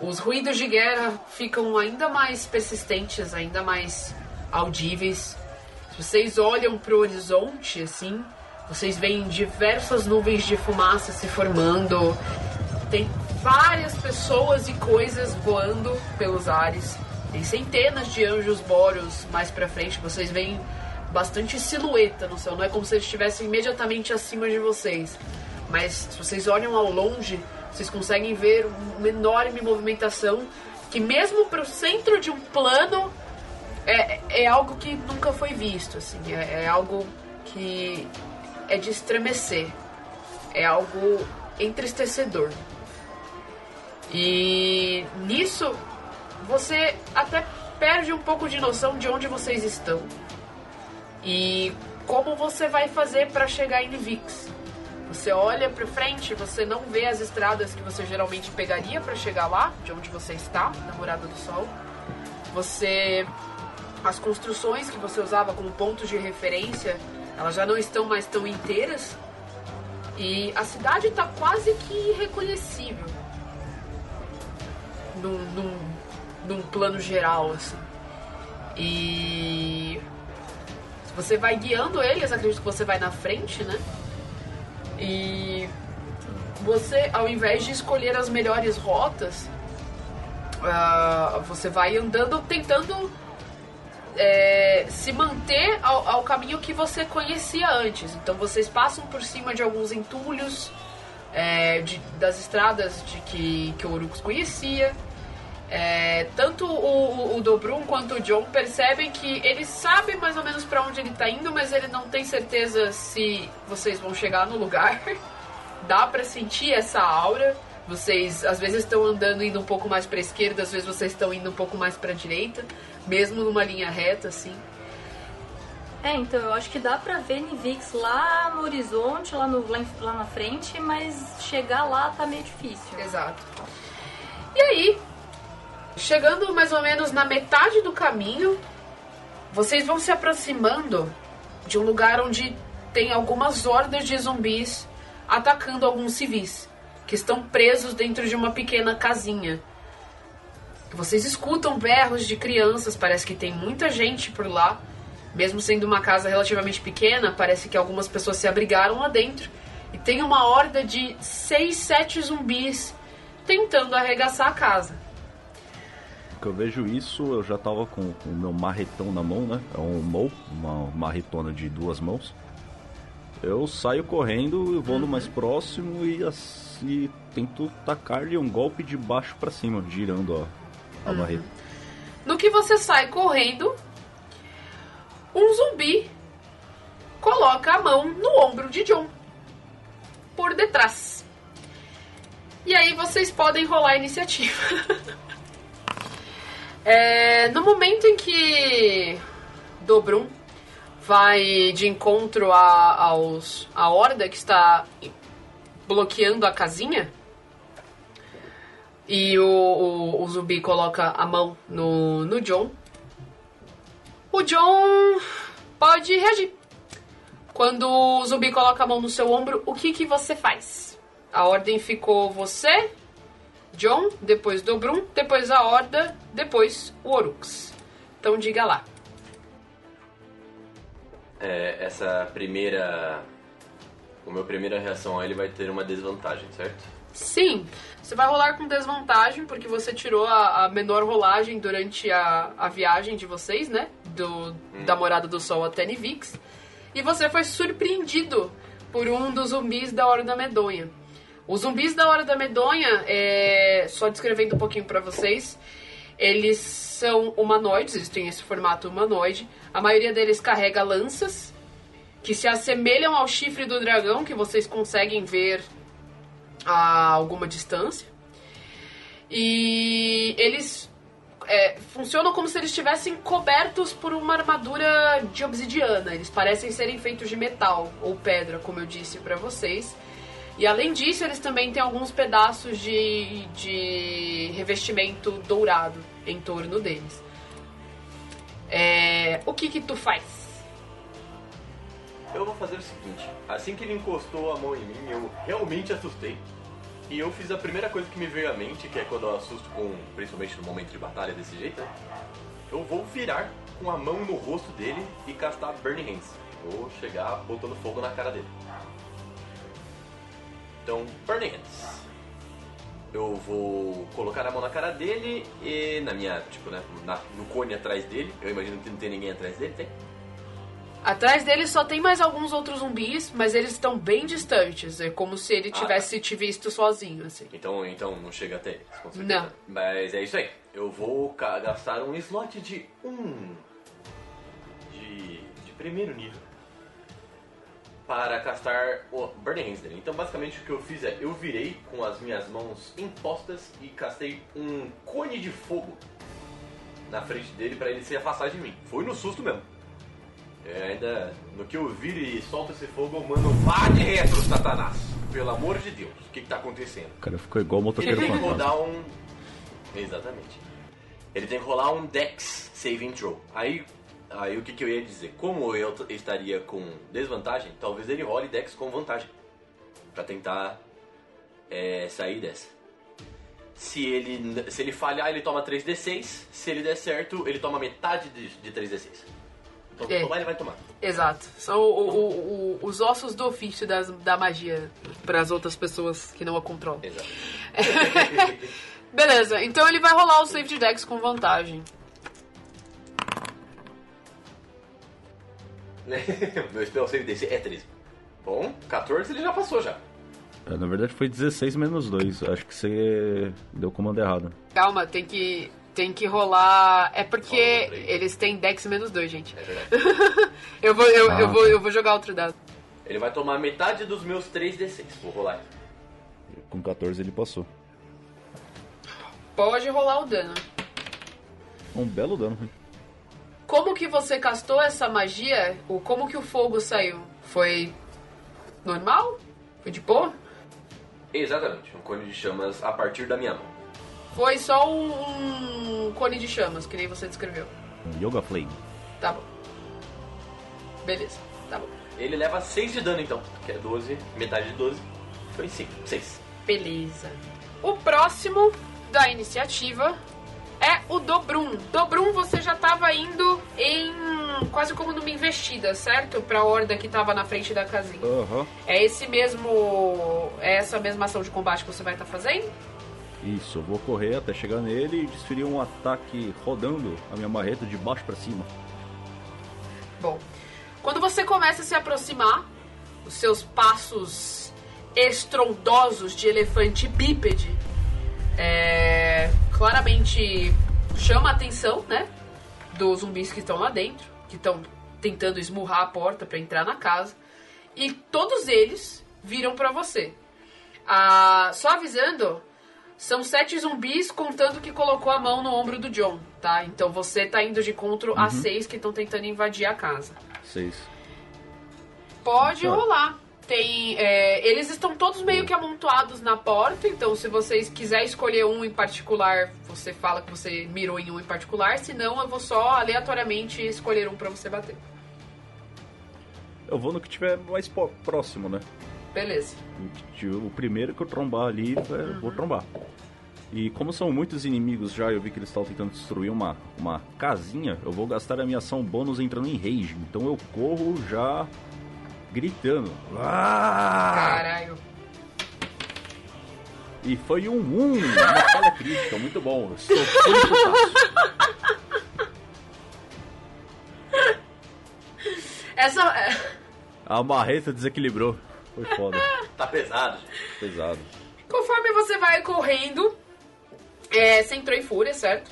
os ruídos de guerra ficam ainda mais persistentes, ainda mais audíveis. Se vocês olham para o horizonte, assim, vocês veem diversas nuvens de fumaça se formando. Tem várias pessoas e coisas voando pelos ares. Tem centenas de anjos boros mais pra frente. Vocês veem bastante silhueta no céu. Não é como se eles estivessem imediatamente acima de vocês. Mas se vocês olham ao longe, vocês conseguem ver uma enorme movimentação que mesmo pro centro de um plano é, é algo que nunca foi visto, assim, é, é algo que é de estremecer, é algo entristecedor. E nisso você até perde um pouco de noção de onde vocês estão e como você vai fazer para chegar em Vix. Você olha para frente, você não vê as estradas que você geralmente pegaria para chegar lá, de onde você está, na Morada do Sol. Você as construções que você usava como pontos de referência, elas já não estão mais tão inteiras. E a cidade está quase que irreconhecível. Num, num, num plano geral, assim. E você vai guiando eles, acredito que você vai na frente, né? E você, ao invés de escolher as melhores rotas, ah, você vai andando tentando é, se manter ao, ao caminho que você conhecia antes. Então vocês passam por cima de alguns entulhos é, de- das estradas de que, que o conhecia. É, tanto o, o, o Dobrum quanto o John percebem que ele sabe mais ou menos pra onde ele tá indo, mas ele não tem certeza se vocês vão chegar no lugar. Dá pra sentir essa aura. Vocês às vezes estão andando indo um pouco mais pra esquerda, às vezes vocês estão indo um pouco mais pra direita, mesmo numa linha reta assim. É, então eu acho que dá pra ver Nivix lá no horizonte, lá, no, lá na frente, mas chegar lá tá meio difícil. Exato. E aí, chegando mais ou menos na metade do caminho, vocês vão se aproximando de um lugar onde tem algumas hordas de zumbis atacando alguns civis que estão presos dentro de uma pequena casinha. Vocês escutam berros de crianças, parece que tem muita gente por lá. Mesmo sendo uma casa relativamente pequena, parece que algumas pessoas se abrigaram lá dentro. E tem uma horda de 6, 7 zumbis tentando arregaçar a casa. Que eu vejo isso, eu já tava com com o meu marretão na mão, né? É um mou, uma marretona de duas mãos. Eu saio correndo, eu vou no mais próximo e assim tento tacar-lhe um golpe de baixo pra cima, girando a, a marreta. No que você sai correndo, um zumbi coloca a mão no ombro de John. Por detrás. E aí vocês podem rolar a iniciativa. É, no momento em que Dobrum vai de encontro a, aos, a horda que está bloqueando a casinha, e o, o, o zumbi coloca a mão no, no John. O John pode reagir. Quando o zumbi coloca a mão no seu ombro, o que, que você faz? A ordem ficou você, John, depois Dobrum, depois a Horda, depois o Orux. Então diga lá. É, essa primeira. O meu primeira reação a ele vai ter uma desvantagem, certo? Sim, você vai rolar com desvantagem, porque você tirou a, a menor rolagem durante a, a viagem de vocês, né? Do, Da Morada do Sol até Nivix. E você foi surpreendido por um dos zumbis da Hora da Medonha. Os zumbis da Hora da Medonha, é, só descrevendo um pouquinho pra vocês, eles são humanoides, eles têm esse formato humanoide. A maioria deles carrega lanças, que se assemelham ao chifre do dragão, que vocês conseguem ver a alguma distância. E eles é, funcionam como se eles estivessem cobertos por uma armadura de obsidiana. Eles parecem serem feitos de metal ou pedra, como eu disse pra vocês. E além disso, eles também têm alguns pedaços de, de revestimento dourado em torno deles. É, o que que tu faz? Eu vou fazer o seguinte: assim que ele encostou a mão em mim, eu realmente assustei. E eu fiz a primeira coisa que me veio à mente, que é quando eu assusto com, principalmente no momento de batalha desse jeito, eu vou virar com a mão no rosto dele e castar Burning Hands. Vou chegar botando fogo na cara dele. Então, Burning Hands. Eu vou colocar a mão na cara dele e na minha, tipo, né, na- no cone atrás dele. Eu imagino que não tem ninguém atrás dele, tem? Atrás dele só tem mais alguns outros zumbis, mas eles estão bem distantes. É como se ele Ah, tivesse te visto sozinho, assim. Então, então não chega até eles, com certeza. Não. Mas é isso aí. Eu vou gastar um slot de um de, de primeiro nível para castar o Burning Hands dele. Então, basicamente, o que eu fiz é eu virei com as minhas mãos impostas e castei um cone de fogo na frente dele para ele se afastar de mim. Foi no susto mesmo. É, ainda no que eu viro e solto esse fogo, eu mando vá de retro, Satanás. Pelo amor de Deus, o que, que tá acontecendo? O cara ficou igual o Ele motoqueiro tem que rodar um. Exatamente. Ele tem que rolar um Dex Saving Throw. Aí, aí o que, que eu ia dizer? Como eu estaria com desvantagem, talvez ele role Dex com vantagem. Pra tentar é, sair dessa. Se ele, se ele falhar, ele toma 3d6. Se ele der certo, ele toma metade de, de 3d6. Então, É. tomar, ele vai tomar. Exato. São o- o- o- os ossos do ofício das- da magia para as outras pessoas que não a controlam. Exato. Beleza, então ele vai rolar o safety dex com vantagem. Meu spell save DC é 13. Bom, 14 ele já passou já. É, na verdade foi 16 menos 2. Acho que você deu o comando errado. Calma, tem que. Tem que rolar. É porque aí. eles têm Dex menos 2, gente. É verdade. eu, vou, eu, Ah, eu, vou, eu vou jogar outro dado. Ele vai tomar metade dos meus 3d6. Vou rolar aqui. Com 14 ele passou. Pode rolar o dano. Um belo dano. Como que você castou essa magia? O como que o fogo saiu? Foi normal? Foi de boa? Exatamente, um cone de chamas a partir da minha mão. Foi só um, um cone de chamas, que nem você descreveu. Um Yoga Flame. Tá bom. Beleza, tá bom. Ele leva 6 de dano então, que é 12, metade de 12. Foi 5, 6. Beleza. O próximo da iniciativa é o Dobrum. Dobrum, você já tava indo em quase como numa investida, certo? Pra horda que tava na frente da casinha. Aham. É esse mesmo. É essa mesma ação de combate que você vai estar fazendo? Isso, eu vou correr até chegar nele e desferir um ataque rodando a minha marreta de baixo pra cima. Bom, quando você começa a se aproximar, os seus passos estrondosos de elefante bípede é, claramente chama a atenção, né? Dos zumbis que estão lá dentro, que estão tentando esmurrar a porta para entrar na casa. E todos eles viram para você. Ah, só avisando, são sete zumbis contando que colocou a mão no ombro do John, tá? Então você tá indo de encontro a seis que estão tentando invadir a casa. 6. Pode Tá. rolar. Tem, é, eles estão todos meio que amontoados na porta, então se vocês quiserem escolher um em particular, você fala que você mirou em um em particular, senão eu vou só aleatoriamente escolher um pra você bater. Eu vou no que tiver mais próximo, né? Beleza. O primeiro que eu trombar ali, eu vou trombar. E como são muitos inimigos já, eu vi que eles estão tentando destruir uma, uma casinha, eu vou gastar a minha ação bônus entrando em rage. Então eu corro já gritando. Ah! Caralho. E foi um 1, uma falha crítica, muito bom. Eu sou. Essa. é, A marreta desequilibrou. Foi foda. Tá pesado, gente. Pesado. Conforme você vai correndo, é, você entrou em fúria, certo?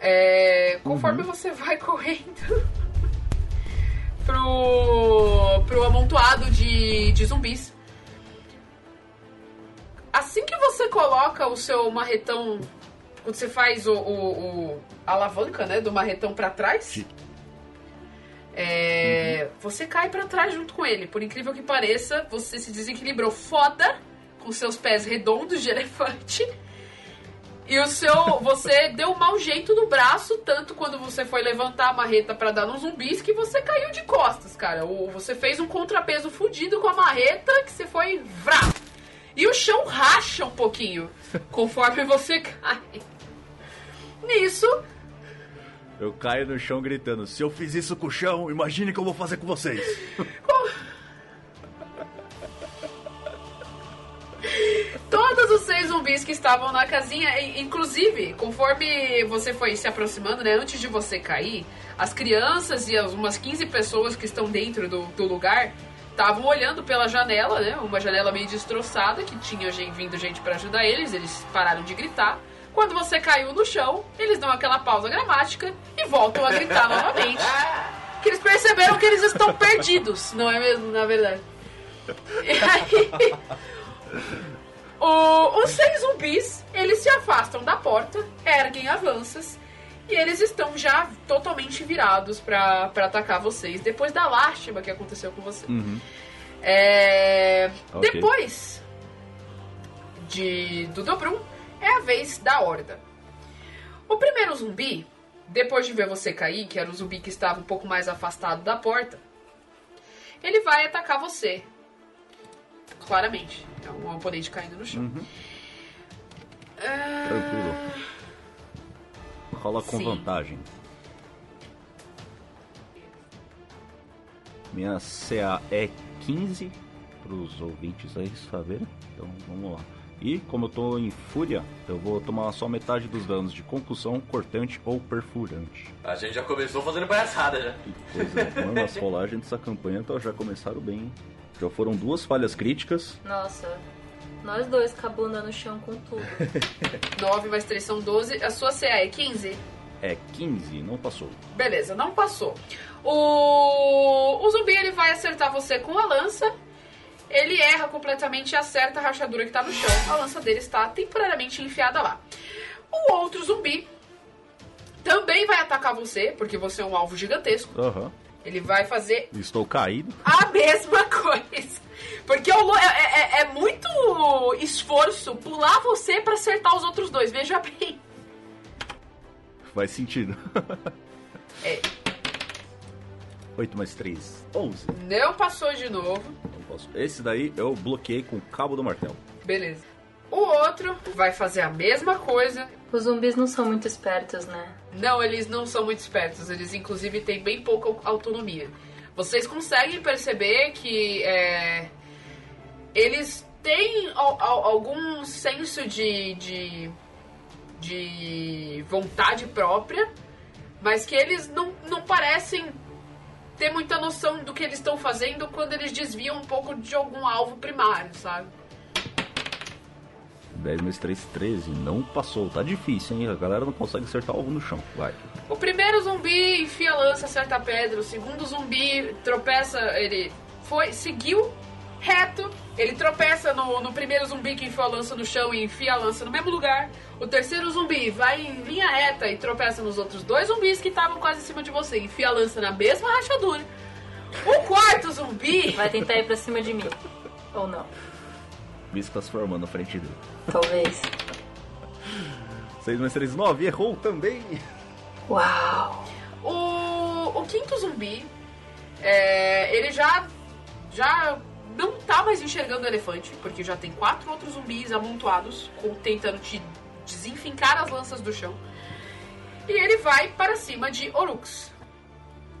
É, conforme você vai correndo pro, pro amontoado de, de zumbis, assim que você coloca o seu marretão, quando você faz o, o- o- a alavanca né, do marretão pra trás, é, você cai pra trás junto com ele. Por incrível que pareça, você se desequilibrou foda com seus pés redondos de elefante. E o seu. Você deu um mau jeito no braço, tanto quando você foi levantar a marreta pra dar nos zumbis, que você caiu de costas, cara. Ou você fez um contrapeso fudido com a marreta, que você foi. Vrá! E o chão racha um pouquinho conforme você cai. Nisso, Eu caio no chão gritando: Se eu fiz isso com o chão, imagine o que eu vou fazer com vocês. que estavam na casinha, inclusive, conforme você foi se aproximando, né, antes de você cair, as crianças e as umas 15 pessoas que estão dentro do, do lugar estavam olhando pela janela, né, uma janela meio destroçada, que tinha gente, vindo gente pra ajudar eles, eles pararam de gritar. Quando você caiu no chão, eles dão aquela pausa gramática e voltam a gritar novamente. Que eles perceberam que eles estão perdidos, não é mesmo, na verdade. E aí, o- os seis zumbis, eles se afastam da porta, erguem avanças e eles estão já totalmente virados pra, pra atacar vocês depois da lástima que aconteceu com você. Uhum. É, Ok. Depois de do Dobrum, é a vez da Horda. O primeiro zumbi, depois de ver você cair, que era o zumbi que estava um pouco mais afastado da porta, ele vai atacar você. Claramente. É um oponente caindo no chão. Uhum. Ah, Tranquilo. Rola com Sim. vantagem. Minha CA é 15 para os ouvintes aí saberem. Então vamos lá. E como eu tô em fúria, eu vou tomar só metade dos danos de concussão, cortante ou perfurante. A gente já começou fazendo palhaçada já. Que coisa, né? Mano, as rolagens dessa campanha então, já começaram bem. Já foram duas falhas críticas. Nossa, nós dois com a bunda no chão com tudo. 9 mais 3 são 12. A sua CA é 15? É 15, não passou. Beleza, não passou. O, o zumbi ele vai acertar você com a lança. Ele erra completamente e acerta a rachadura que tá no chão. A lança dele está temporariamente enfiada lá. O outro zumbi também vai atacar você, porque você é um alvo gigantesco. Aham. Ele vai fazer Estou caído. a mesma coisa. Porque o Lu- é, é- é muito esforço pular você pra acertar os outros dois. Veja bem. Faz sentido. É. 8 mais 3, 11. Não passou de novo. Não posso. Esse daí eu bloqueei com o cabo do martelo. Beleza. O outro vai fazer a mesma coisa. Os zumbis não são muito espertos, né? Não, eles não são muito espertos. Eles, inclusive, têm bem pouca autonomia. Vocês conseguem perceber que é, eles têm al- al- algum senso de, de, de vontade própria, mas que eles não, não parecem ter muita noção do que eles estão fazendo quando eles desviam um pouco de algum alvo primário, sabe? 10 mais 3, 13. Não passou. Tá difícil, hein? A galera não consegue acertar o alvo no chão. Vai. O primeiro zumbi enfia a lança, acerta a pedra. O segundo zumbi tropeça, ele foi, seguiu reto. Ele tropeça no, no primeiro zumbi que enfiou a lança no chão e enfia a lança no mesmo lugar. O terceiro zumbi vai em linha reta e tropeça nos outros dois zumbis que estavam quase em cima de você. Enfia a lança na mesma rachadura. O quarto zumbi Vai tentar ir pra cima de mim. Ou não. Tá se formando na frente dele. Talvez. 6 mais 3, 9. Errou também. Uau! O, o quinto zumbi, é, ele já, já não tá mais enxergando o elefante, porque já tem quatro outros zumbis amontoados, com- tentando te desenfincar as lanças do chão. E ele vai para cima de Orux.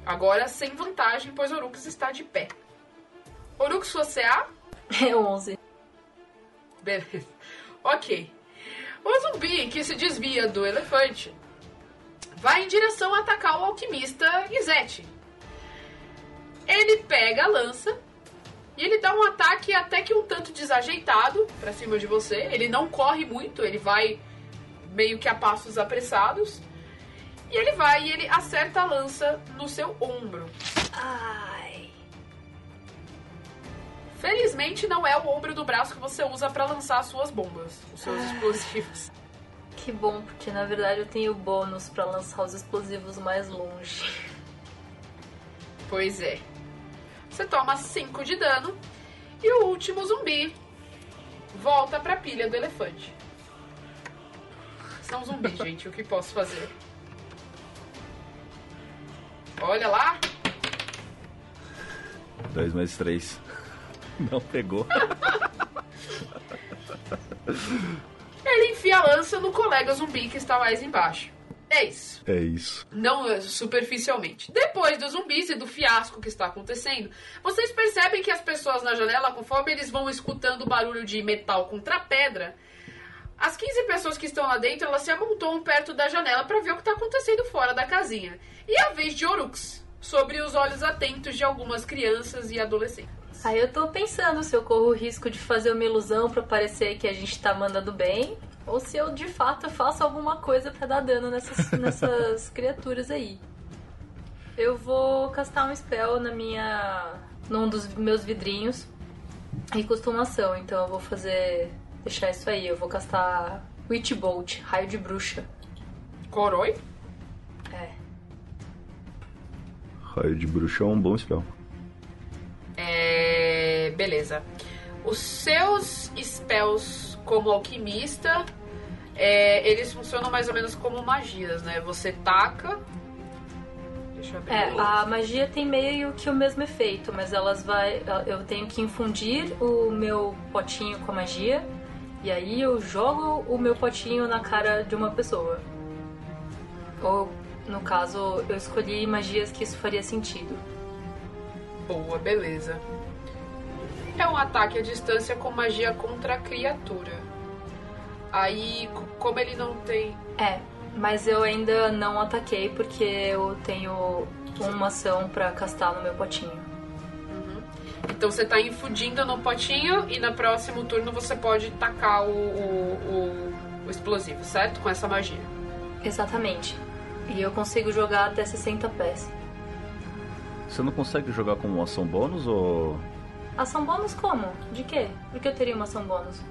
Agora sem vantagem, pois Orux está de pé. Orux, você A? É 11. Beleza. Ok. O zumbi que se desvia do elefante vai em direção a atacar o alquimista Izete. Ele pega a lança e ele dá um ataque até que um tanto desajeitado pra cima de você. Ele não corre muito, ele vai meio que a passos apressados. E ele vai e ele acerta a lança no seu ombro. Ai. Felizmente não é o ombro do braço que você usa pra lançar as suas bombas, os seus explosivos. Que bom, porque na verdade eu tenho bônus pra lançar os explosivos mais longe. Pois é. Você toma 5 de dano e o último zumbi volta pra pilha do elefante. São zumbis, gente. O que posso fazer? Olha lá. 2 mais 3. Não pegou. Ele enfia a lança no colega zumbi que está mais embaixo. É isso. É isso. Não é, superficialmente. Depois dos zumbis e do fiasco que está acontecendo, vocês percebem que as pessoas na janela, conforme eles vão escutando o barulho de metal contra pedra, as 15 pessoas que estão lá dentro, elas se amontoam perto da janela para ver o que está acontecendo fora da casinha. E a vez de Orux, sobre os olhos atentos de algumas crianças e adolescentes. Aí eu tô pensando se eu corro o risco de fazer uma ilusão pra parecer que a gente tá mandando bem, ou se eu de fato faço alguma coisa pra dar dano nessas, nessas criaturas aí. Eu vou castar um spell na minha. num dos meus vidrinhos. E costumação, então eu vou fazer. deixar isso aí. Eu vou castar Witch Bolt, raio de bruxa. Coroi? É. Raio de bruxa é um bom spell. É. Beleza. Os seus spells como alquimista, é, eles funcionam mais ou menos como magias, né? Você taca. Deixa eu abrir. É, a magia tem meio que o mesmo efeito, mas elas vai. Eu tenho que infundir o meu potinho com a magia. E aí eu jogo o meu potinho na cara de uma pessoa. Ou, no caso, eu escolhi magias que isso faria sentido. Boa, beleza. É um ataque à distância com magia contra a criatura. Aí, co- como ele não tem. É, mas eu ainda não ataquei porque eu tenho uma ação pra castar no meu potinho. Uhum. Então você tá infundindo no potinho e no próximo turno você pode tacar o, o, o, o explosivo, certo? Com essa magia. Exatamente. E eu consigo jogar até 60 pés. Você não consegue jogar com ação bônus ou. Ação bônus como? De quê? Por que eu teria uma ação bônus?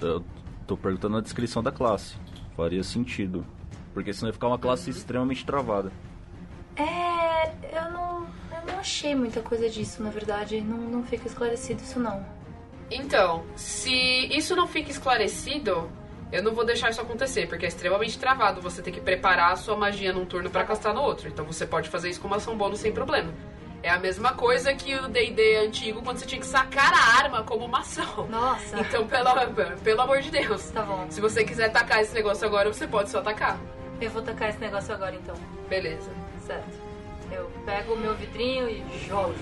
Eu tô perguntando a descrição da classe. Faria sentido. Porque senão ia ficar uma classe extremamente travada. É. Eu não. Eu não achei muita coisa disso, na verdade. Não, não fica esclarecido isso não. Então, se isso não fica esclarecido, eu não vou deixar isso acontecer, porque é extremamente travado você ter que preparar a sua magia num turno pra castar no outro. Então você pode fazer isso com uma ação bônus sem problema. É a mesma coisa que o D&D antigo, quando você tinha que sacar a arma como uma ação. Nossa. Então, pelo, pelo amor de Deus. Tá bom. Se você quiser atacar esse negócio agora, você pode só atacar. Eu vou tacar esse negócio agora então. Beleza. Certo. Eu pego o meu vidrinho e jogo.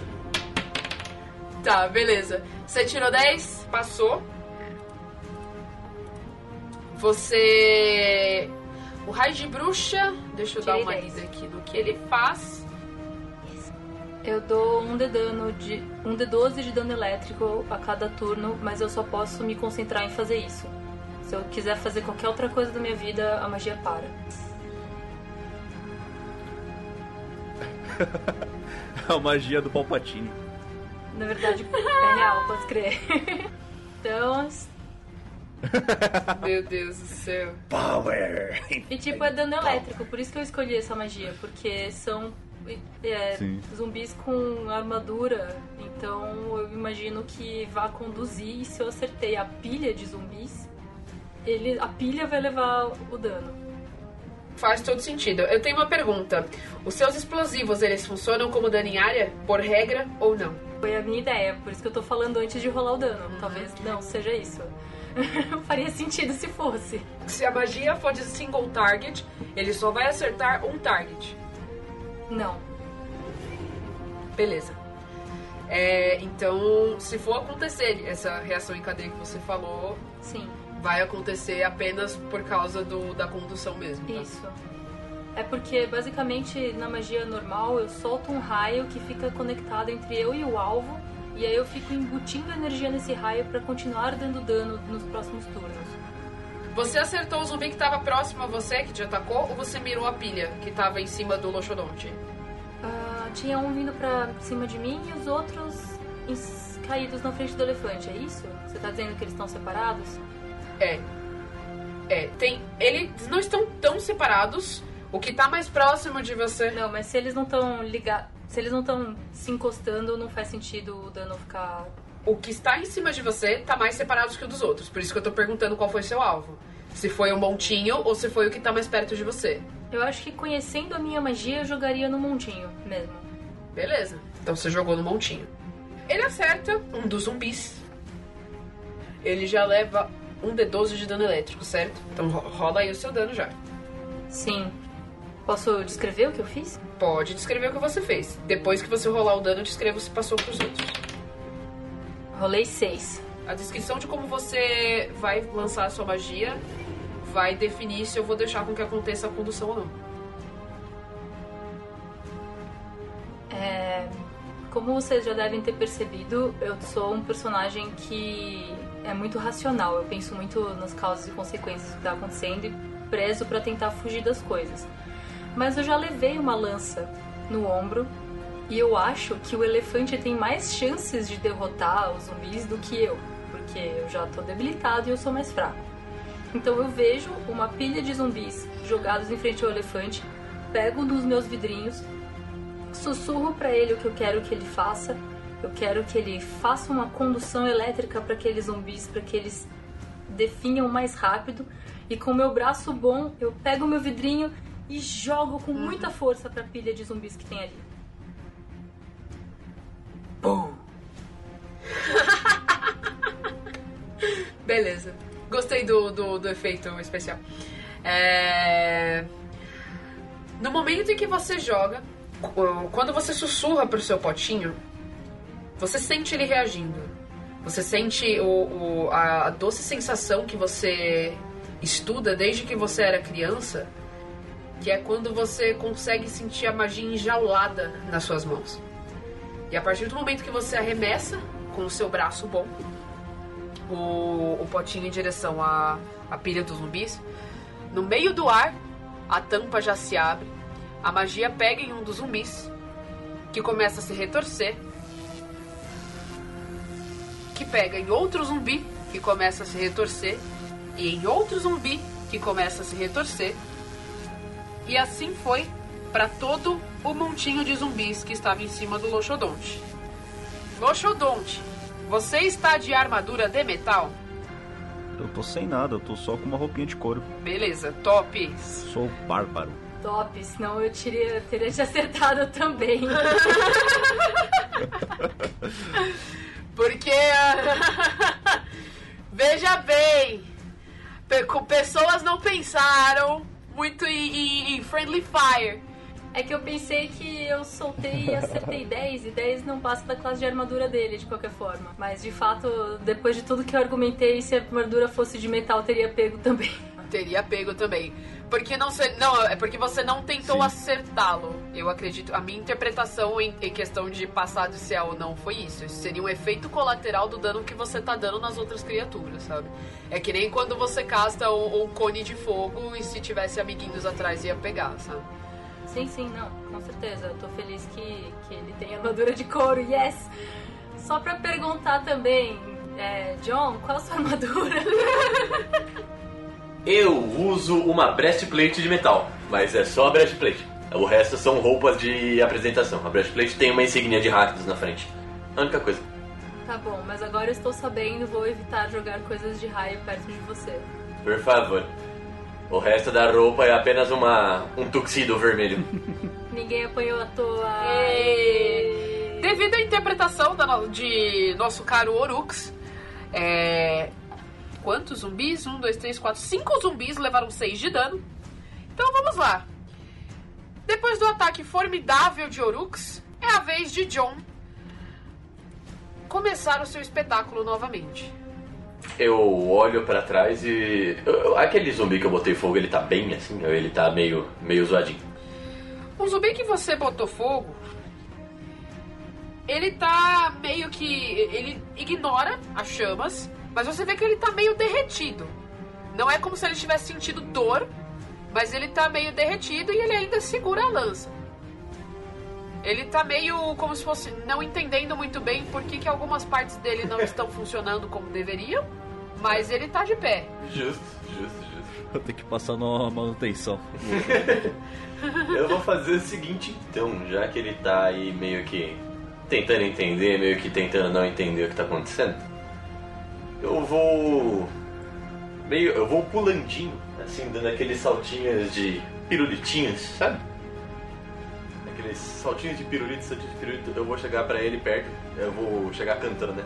Tá, beleza. Você tirou 10, passou. Você. O raio de bruxa. Deixa eu dar Tirei uma 10. lida aqui do que ele faz. Eu dou um de dano de. um de 12 de dano elétrico a cada turno, mas eu só posso me concentrar em fazer isso. Se eu quiser fazer qualquer outra coisa da minha vida, a magia para. a magia do Palpatine. Na verdade, é real, pode crer. então. Meu Deus do céu. Power! E tipo, é dano elétrico, por isso que eu escolhi essa magia, porque são é, zumbis com armadura, então eu imagino que vá conduzir, e se eu acertei a pilha de zumbis, ele, a pilha vai levar o dano. Faz todo sentido. Eu tenho uma pergunta. Os seus explosivos, eles funcionam como dano em área, por regra ou não? Foi a minha ideia, por isso que eu tô falando antes de rolar o dano. Talvez não seja isso. Faria sentido se fosse. Se a magia for de single target, ele só vai acertar um target. Não. Beleza. É, então, se for acontecer essa reação em cadeia que você falou, Sim, vai acontecer apenas por causa do, da condução mesmo. tá? isso. É porque basicamente na magia normal eu solto um raio que fica conectado entre eu e o alvo, e aí eu fico embutindo energia nesse raio pra continuar dando dano nos próximos turnos. Você acertou o zumbi que tava próximo a você, que te atacou, ou você mirou a pilha que tava em cima do Loxodonte? Ah, tinha um vindo pra cima de mim e os outros caídos na frente do elefante, é isso? Você tá dizendo que eles estão separados? É. É, tem. Eles não estão tão separados. O que tá mais próximo de você. Não, mas se eles não estão ligados. Se eles não estão se encostando, não faz sentido o dano ficar. O que está em cima de você tá mais separado que o dos outros. Por isso que eu tô perguntando qual foi seu alvo. Se foi o montinho ou se foi o que tá mais perto de você. Eu acho que conhecendo a minha magia, eu jogaria no montinho mesmo. Beleza. Então você jogou no montinho. Ele acerta um dos zumbis. Ele já leva um D12 de dano elétrico, certo? Então ro- rola aí o seu dano já. Sim. Posso descrever o que eu fiz? Pode descrever o que você fez. Depois que você rolar o dano, eu descrevo se passou pros outros. Rolei seis. A descrição de como você vai lançar a sua magia vai definir se eu vou deixar com que aconteça a condução ou não. É, Como vocês já devem ter percebido, eu sou um personagem que é muito racional. Eu penso muito nas causas e consequências do que está acontecendo e prezo para tentar fugir das coisas. Mas eu já levei uma lança no ombro e eu acho que o elefante tem mais chances de derrotar os zumbis do que eu, porque eu já tô debilitado e eu sou mais fraco. Então eu vejo uma pilha de zumbis jogados em frente ao elefante, pego um dos meus vidrinhos, sussurro pra ele o que eu quero que ele faça. Eu quero que ele faça uma condução elétrica para aqueles zumbis, para que eles definham mais rápido. E com meu braço bom, eu pego o meu vidrinho e jogo com muita força pra pilha de zumbis que tem ali. Bum! Beleza. Gostei do, do, do efeito especial. É... No momento em que você joga, qu- quando você sussurra pro seu potinho, você sente ele reagindo. Você sente o, o- a doce sensação que você estuda desde que você era criança, que é quando você consegue sentir a magia enjaulada nas suas mãos. E a partir do momento que você arremessa com o seu braço bom o, o potinho em direção à, à pilha dos zumbis, no meio do ar, a tampa já se abre, a magia pega em um dos zumbis, que começa a se retorcer, que pega em outro zumbi, que começa a se retorcer, e em outro zumbi, que começa a se retorcer. E assim foi para todo o montinho de zumbis que estava em cima do Loxodonte. Loxodonte, você está de armadura de metal? Eu tô sem nada, eu tô só com uma roupinha de couro. Beleza, top. Sou bárbaro. Top, senão eu teria, teria te acertado também. Porque. Veja bem, pessoas não pensaram muito em, em- em Friendly Fire. É que eu pensei que eu soltei e acertei 10, e 10 não passa da classe de armadura dele, de qualquer forma. Mas de fato, depois de tudo que eu argumentei, se a armadura fosse de metal, teria pego também. Teria pego também. Porque não se, não, é porque você não tentou acertá-lo. Eu acredito. A minha interpretação em, em questão de passar de CA ou não foi isso. Isso seria um efeito colateral do dano que você tá dando nas outras criaturas, sabe? É que nem quando você casta um, um cone de fogo e se tivesse amiguinhos atrás ia pegar, sabe? Sim, sim, não, com certeza. Eu tô feliz que, que ele tem armadura de couro, yes! Só pra perguntar também, é, John, qual a sua armadura? Eu uso uma breastplate de metal, mas é só a breastplate. O resto são roupas de apresentação. A breastplate tem uma insígnia de Rakdos na frente. A única coisa. tá bom, mas agora eu estou sabendo, vou evitar jogar coisas de raio perto de você. Por favor. O resto da roupa é apenas uma um tuxedo vermelho. Ninguém apanhou à toa. Devido à interpretação da de nosso caro Orux, é... quantos zumbis? Um, dois, três, quatro, cinco zumbis levaram seis de dano. Então vamos lá. Depois do ataque formidável de Orux, é a vez de John começar o seu espetáculo novamente. Eu olho pra trás e. Aquele zumbi que eu botei fogo, ele tá bem assim? Ou ele tá meio, meio zoadinho? O zumbi que você botou fogo, ele tá meio que. Ele ignora as chamas, mas você vê que ele tá meio derretido. Não é como se ele tivesse sentido dor, mas ele tá meio derretido e ele ainda segura a lança. Ele tá meio como se fosse não entendendo muito bem por que, que algumas partes dele não estão funcionando como deveriam, mas ele tá de pé. Justo, justo, justo. Eu tenho que passar na manutenção. Eu vou fazer o seguinte então, já que ele tá aí meio que tentando entender, meio que tentando não entender o que tá acontecendo. Eu vou. Meio. Eu vou pulandinho, assim, dando aqueles saltinhos de pirulitinhos, sabe? Aqueles saltinhos de pirulito, saltinhos de pirulito. Eu vou chegar pra ele perto, eu vou chegar cantando, né?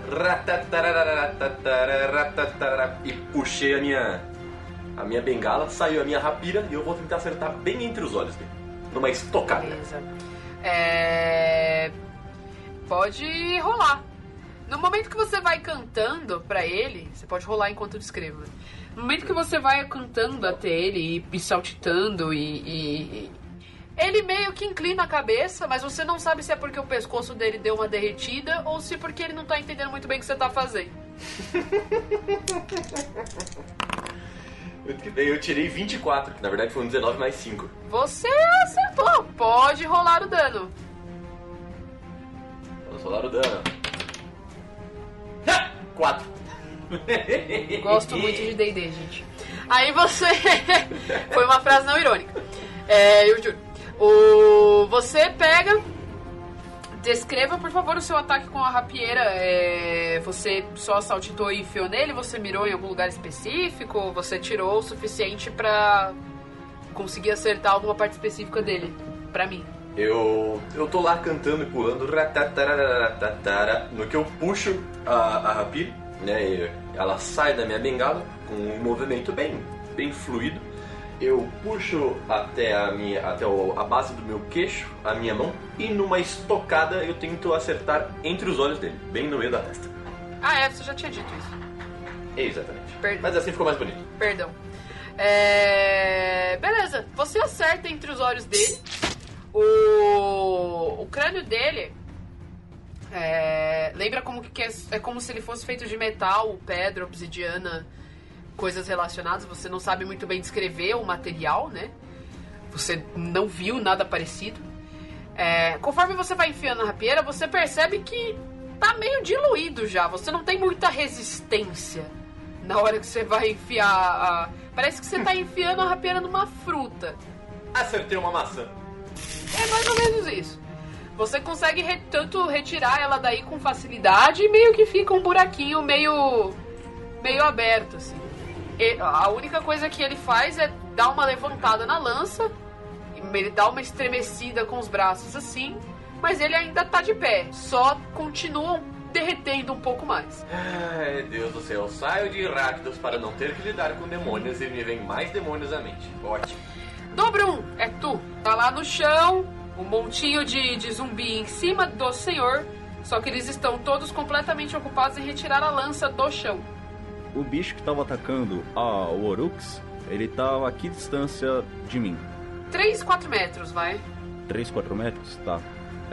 E puxei a minha a minha bengala, saiu a minha rapira e eu vou tentar acertar bem entre os olhos dele. Numa estocada. Beleza. É... Pode rolar. No momento que você vai cantando pra ele, você pode rolar enquanto eu descrevo. né? No momento que você vai cantando até ele e, saltitando e, e- e- Ele meio que inclina a cabeça, mas você não sabe se é porque o pescoço dele deu uma derretida ou se porque ele não tá entendendo muito bem o que você tá fazendo. Eu tirei 24, que na verdade foi um 19 mais 5. Você acertou! Pode rolar o dano. Vamos rolar o dano. 4. Gosto muito de D&D, gente. Aí você... Foi uma frase não irônica. É, eu juro. O... Você pega... Descreva, por favor, o seu ataque com a rapieira. É, Você só saltitou e enfiou nele? Você mirou em algum lugar específico? Você tirou o suficiente pra conseguir acertar alguma parte específica dele? Pra mim. Eu, eu tô lá cantando e pulando. No que eu puxo a, a rapira, né? e Ela sai da minha bengala com um movimento bem, bem fluido. Eu puxo até, a, minha, até a base do meu queixo, a minha mão, e numa estocada eu tento acertar entre os olhos dele, bem no meio da testa. Ah, é, você já tinha dito isso. Exatamente. Per- Mas assim ficou mais bonito. Perdão. É... Beleza, você acerta entre os olhos dele. O, o crânio dele É, lembra como que é, é como se ele fosse feito de metal, pedra, obsidiana, coisas relacionadas. Você não sabe muito bem descrever o material, né? Você não viu nada parecido. É, conforme você vai enfiando a rapieira, você percebe que tá meio diluído já. Você não tem muita resistência na hora que você vai enfiar a. Parece que você tá enfiando a rapieira numa fruta. Acertei uma maçã. É mais ou menos isso. Você consegue re- tanto retirar ela daí com facilidade e meio que fica um buraquinho meio meio aberto assim. E a única coisa que ele faz é dar uma levantada na lança, ele dá uma estremecida com os braços assim, mas ele ainda tá de pé. Só continuam derretendo um pouco mais. Ai, Deus do céu. Saio de Rakdos para não ter que lidar com demônios e me vem mais demônios à mente. Ótimo. Dobrum, é tu. Tá lá no chão, um montinho de, de zumbi em cima do senhor. Só que eles estão todos completamente ocupados em retirar a lança do chão. O bicho que tava atacando a- Orux, ele tava a que distância de mim? 3, 4 metros, vai. 3, 4 metros? Tá.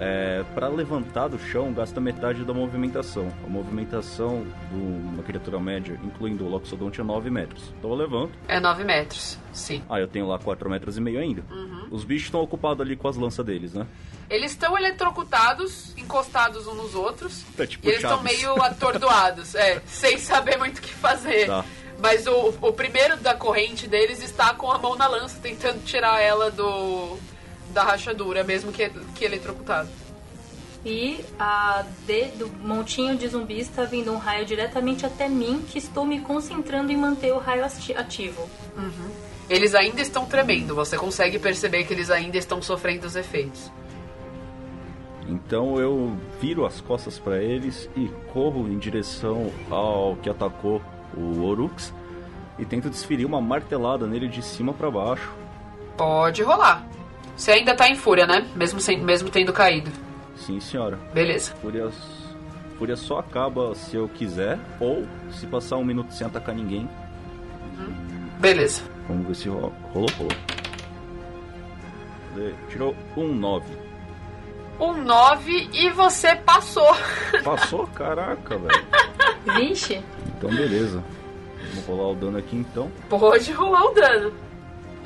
É, para levantar do chão, gasta metade da movimentação. A movimentação de uma criatura média, incluindo o Loxodonte, é 9 metros. Então eu levanto. É 9 metros, sim. Ah, eu tenho lá 4 metros e meio ainda. Os bichos estão ocupados ali com as lanças deles, né? Eles estão eletrocutados, encostados uns nos outros. É tipo e eles estão meio atordoados, é, sem saber muito o que fazer. Tá. Mas o, o primeiro da corrente deles está com a mão na lança, tentando tirar ela do da rachadura, mesmo que, que eletrocutado. E a D do montinho de zumbis está vindo um raio diretamente até mim, que estou me concentrando em manter o raio ati- ativo. Eles ainda estão tremendo, você consegue perceber que eles ainda estão sofrendo os efeitos. Então eu viro as costas para eles e corro em direção ao que atacou o Orux e tento desferir uma martelada nele de cima para baixo. Pode rolar. Você ainda tá em fúria, né? Mesmo, sem, mesmo tendo caído. Sim, senhora. Beleza. Fúria, Fúria só acaba se eu quiser ou se passar um minuto sem atacar ninguém. Beleza. Vamos ver se ro- rolou, rolou. Tirou um 9. Um 9 e você passou. Passou? Caraca, velho. Vixe, Então beleza. Vamos rolar o dano aqui então. Pode rolar o dano.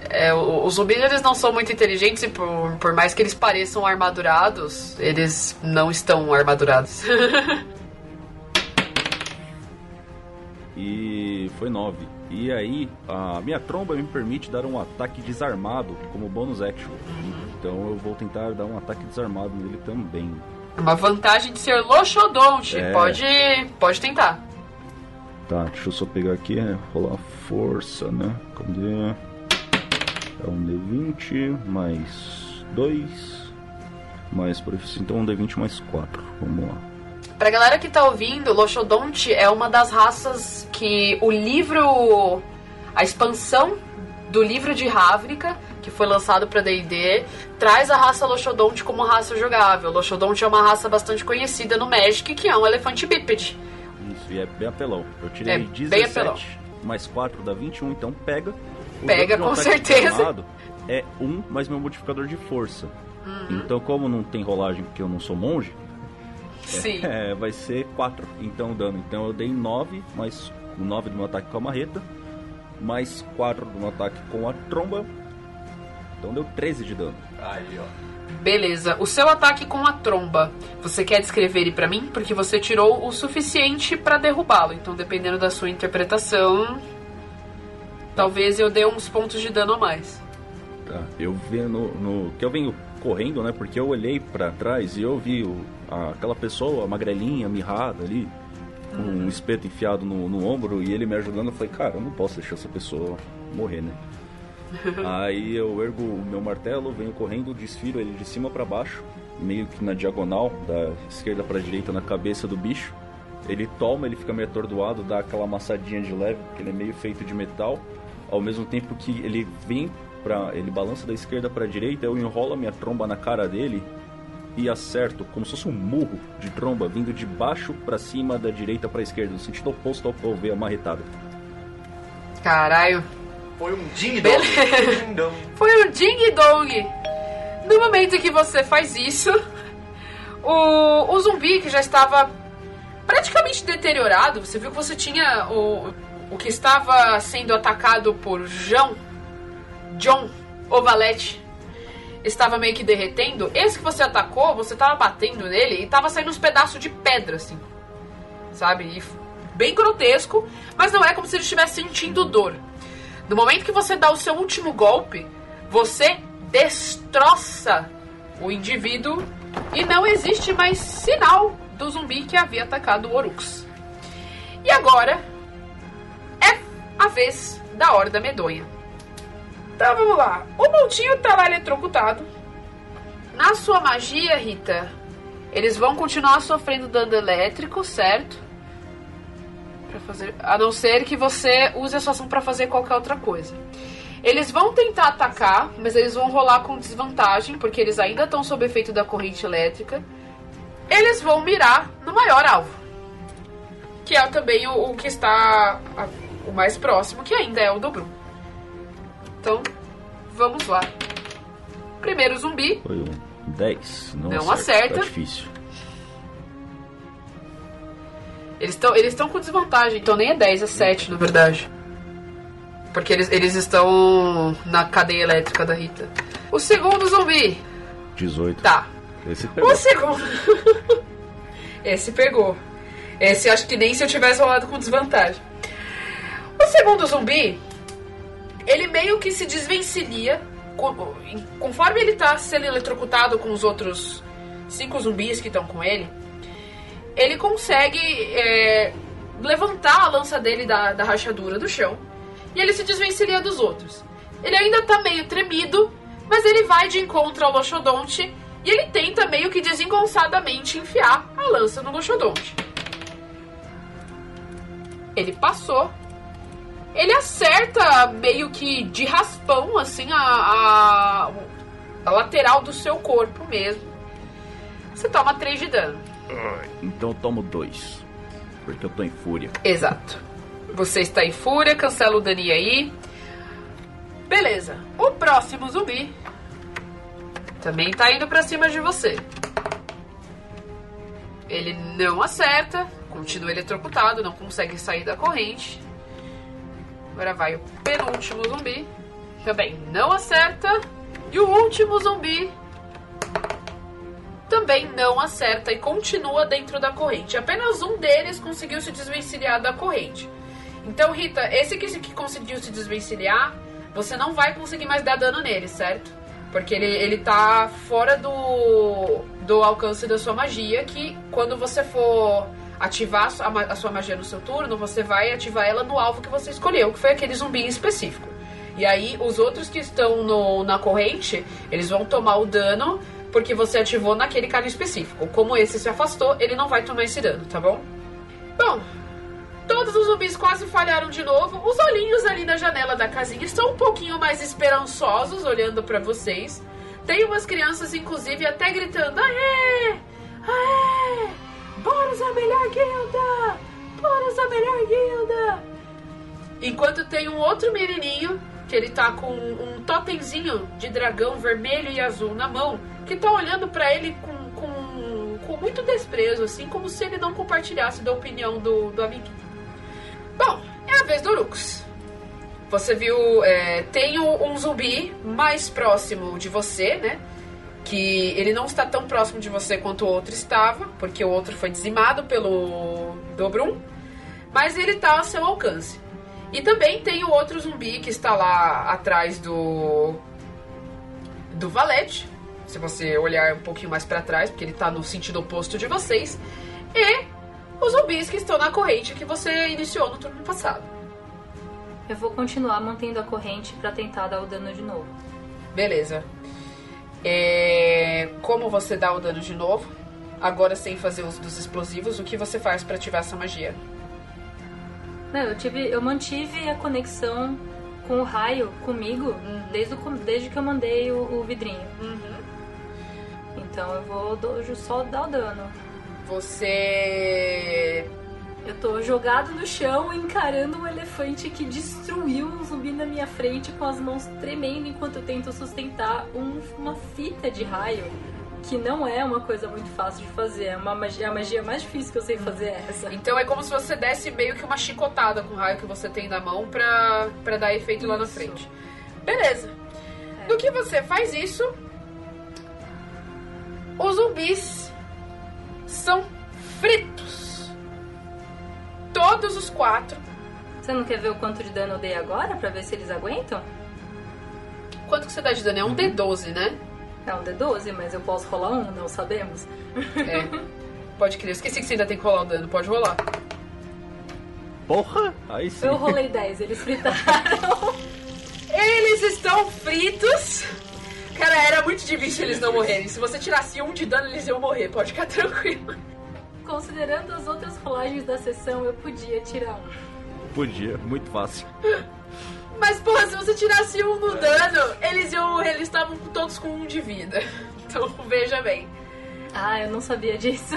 É, os zumbis eles não são muito inteligentes e por, por mais que eles pareçam armadurados, eles não estão armadurados. E foi 9. E aí, a minha tromba me permite dar um ataque desarmado como bônus action. Então eu vou tentar dar um ataque desarmado nele também. Uma vantagem de ser Loxodonte. É. Pode, pode tentar. Tá, deixa eu só pegar aqui, é, rolar força, né? Cadê? É um D20 mais 2 mais proficiência. Então um D20 mais 4. Vamos lá. Pra galera que tá ouvindo, Loxodonte é uma das raças que o livro. A expansão do livro de Ravnica, que foi lançado pra DD, traz a raça Loxodonte como raça jogável. Loxodonte é uma raça bastante conhecida no Magic, que é um elefante bípede. Isso, e é bem apelão. Eu tirei É bem 17 apelão. mais 4 dá 21, então pega. Pega, um com ataque certeza. É 1 mais meu modificador de força. Uhum. Então, como não tem rolagem porque eu não sou monge, Sim. é, vai ser 4. Então, o dano. Então, eu dei 9 mais o 9 do meu ataque com a marreta, mais 4 do meu ataque com a tromba. Então, deu 13 de dano. Aí, ó. Beleza. O seu ataque com a tromba, você quer descrever ele pra mim? Porque você tirou o suficiente pra derrubá-lo. Então, dependendo da sua interpretação, talvez eu dê uns pontos de dano a mais. Tá, eu vendo no que eu venho correndo, né? Porque eu olhei pra trás e eu vi o- a- aquela pessoa magrelinha, mirrada ali, com um espeto enfiado no, no ombro e ele me ajudando. Eu falei, cara, eu não posso deixar essa pessoa morrer, né? Aí eu ergo o meu martelo, venho correndo, desfiro ele de cima pra baixo, meio que na diagonal, da esquerda pra direita na cabeça do bicho. Ele toma, ele fica meio atordoado, dá aquela amassadinha de leve, porque ele é meio feito de metal. Ao mesmo tempo que ele vem pra. ele balança da esquerda pra direita, eu enrolo a minha tromba na cara dele e acerto, como se fosse um murro de tromba, vindo de baixo pra cima, da direita pra esquerda, no sentido oposto ao que eu ver a marretada. Caralho. Foi um ding dong. Ding dong. Foi um ding dong. No momento que você faz isso, O, o zumbi que já estava praticamente deteriorado, você viu que você tinha o, o que estava sendo atacado por João, John Ovalete, estava meio que derretendo. Esse que você atacou, você estava batendo nele e estava saindo uns pedaços de pedra, assim. Sabe? E bem grotesco, mas não é como se ele estivesse sentindo dor. No momento que você dá o seu último golpe, você destroça o indivíduo e não existe mais sinal do zumbi que havia atacado o Orux. E agora a vez da Horda Medonha. Então vamos lá. O Montinho tá lá eletrocutado. Na sua magia, Rita, eles vão continuar sofrendo dano elétrico, certo? Pra fazer, a não ser que você use a sua ação para fazer qualquer outra coisa. Eles vão tentar atacar, mas eles vão rolar com desvantagem, porque eles ainda estão sob efeito da corrente elétrica. Eles vão mirar no maior alvo, que é também o, o que está o mais próximo, que ainda é o Dobru. Então, vamos lá. Primeiro zumbi. Foi um 10. Não, Não acerta. acerta. Tá difícil. Eles estão eles com desvantagem, então nem é 10, é 7 na verdade. Porque eles, eles estão na cadeia elétrica da Rita. O segundo zumbi. 18. Tá. Esse pegou. O segundo. Esse pegou. Esse acho que nem se eu tivesse rolado com desvantagem. O segundo zumbi, ele meio que se desvencilha. co- Conforme ele tá sendo eletrocutado com os outros cinco zumbis que estão com ele, ele consegue é, levantar a lança dele da, da rachadura do chão e ele se desvencilha dos outros. Ele ainda tá meio tremido, mas ele vai de encontro ao Loxodonte e ele tenta meio que desengonçadamente enfiar a lança no Loxodonte. Ele passou. Ele acerta meio que de raspão, assim, a, a, a lateral do seu corpo mesmo. Você toma 3 de dano. Então eu tomo 2. Porque eu tô em fúria. Exato. Você está em fúria, cancela o Dani aí. Beleza. O próximo zumbi também tá indo pra cima de você. Ele não acerta, continua eletrocutado, não consegue sair da corrente. Agora vai o penúltimo zumbi. Também não acerta. E o último zumbi também não acerta e continua dentro da corrente. Apenas um deles conseguiu se desvencilhar da corrente. Então, Rita, esse que, que conseguiu se desvencilhar, você não vai conseguir mais dar dano nele, certo? Porque ele, ele tá fora do, do alcance da sua magia, que quando você for ativar a sua, magia no seu turno, você vai ativar ela no alvo que você escolheu, que foi aquele zumbi específico. E aí, os outros que estão no, na corrente, eles vão tomar o dano porque você ativou naquele cara específico. Como esse se afastou, ele não vai tomar esse dano, tá bom? Bom, todos os zumbis quase falharam de novo. Os olhinhos ali na janela da casinha estão um pouquinho mais esperançosos olhando pra vocês. Tem umas crianças, inclusive, até gritando: Aê! Aê! Boros é a melhor guilda! Boros é a melhor guilda! Enquanto tem um outro menininho que ele tá com um totemzinho de dragão vermelho e azul na mão, que tá olhando pra ele com, com, com muito desprezo, assim, como se ele não compartilhasse da opinião do, do amiguinho. Bom, é a vez do Urux. Você viu, é, tem um zumbi mais próximo de você, né? Que ele não está tão próximo de você quanto o outro estava, porque o outro foi dizimado pelo Dobrum, mas ele tá ao seu alcance. E também tem o outro zumbi que está lá atrás do do Valete, se você olhar um pouquinho mais para trás, porque ele tá no sentido oposto de vocês, e os zumbis que estão na corrente que você iniciou no turno passado. Eu vou continuar mantendo a corrente pra tentar dar o dano de novo. Beleza. É, Como você dá o dano de novo? Agora sem fazer uso dos explosivos, o que você faz para ativar essa magia? Não, eu, tive, eu mantive a conexão com o raio comigo desde, o desde que eu mandei o, o vidrinho. Então eu vou do- só dar o dano. Você Eu tô jogado no chão encarando um elefante que destruiu um zumbi na minha frente com as mãos tremendo enquanto eu tento sustentar um- uma fita de raio que não é uma coisa muito fácil de fazer. É uma magia, a magia mais difícil que eu sei fazer é essa. Então é como se você desse meio que uma chicotada com o raio que você tem na mão pra, pra dar efeito lá na Isso. frente. Beleza. É. No que você faz isso, os zumbis são fritos. Todos os quatro. Você não quer ver o quanto de dano eu dei agora pra ver se eles aguentam? Quanto que você dá de dano? É um D12, né? É um D12, mas eu posso rolar um, não sabemos. É. Pode crer. Eu esqueci que você ainda tem que rolar o dano. Pode rolar. Porra! Aí sim. Eu rolei 10, eles fritaram. Eles estão fritos. Cara, era muito difícil eles não morrerem. Se você tirasse um de dano, eles iam morrer. Pode ficar tranquilo. Considerando as outras rolagens da sessão, eu podia tirar um. Podia, muito fácil. Mas, porra, se você tirasse um no dano, eles iam. Eles estavam todos com um de vida. Então, veja bem. Ah, eu não sabia disso.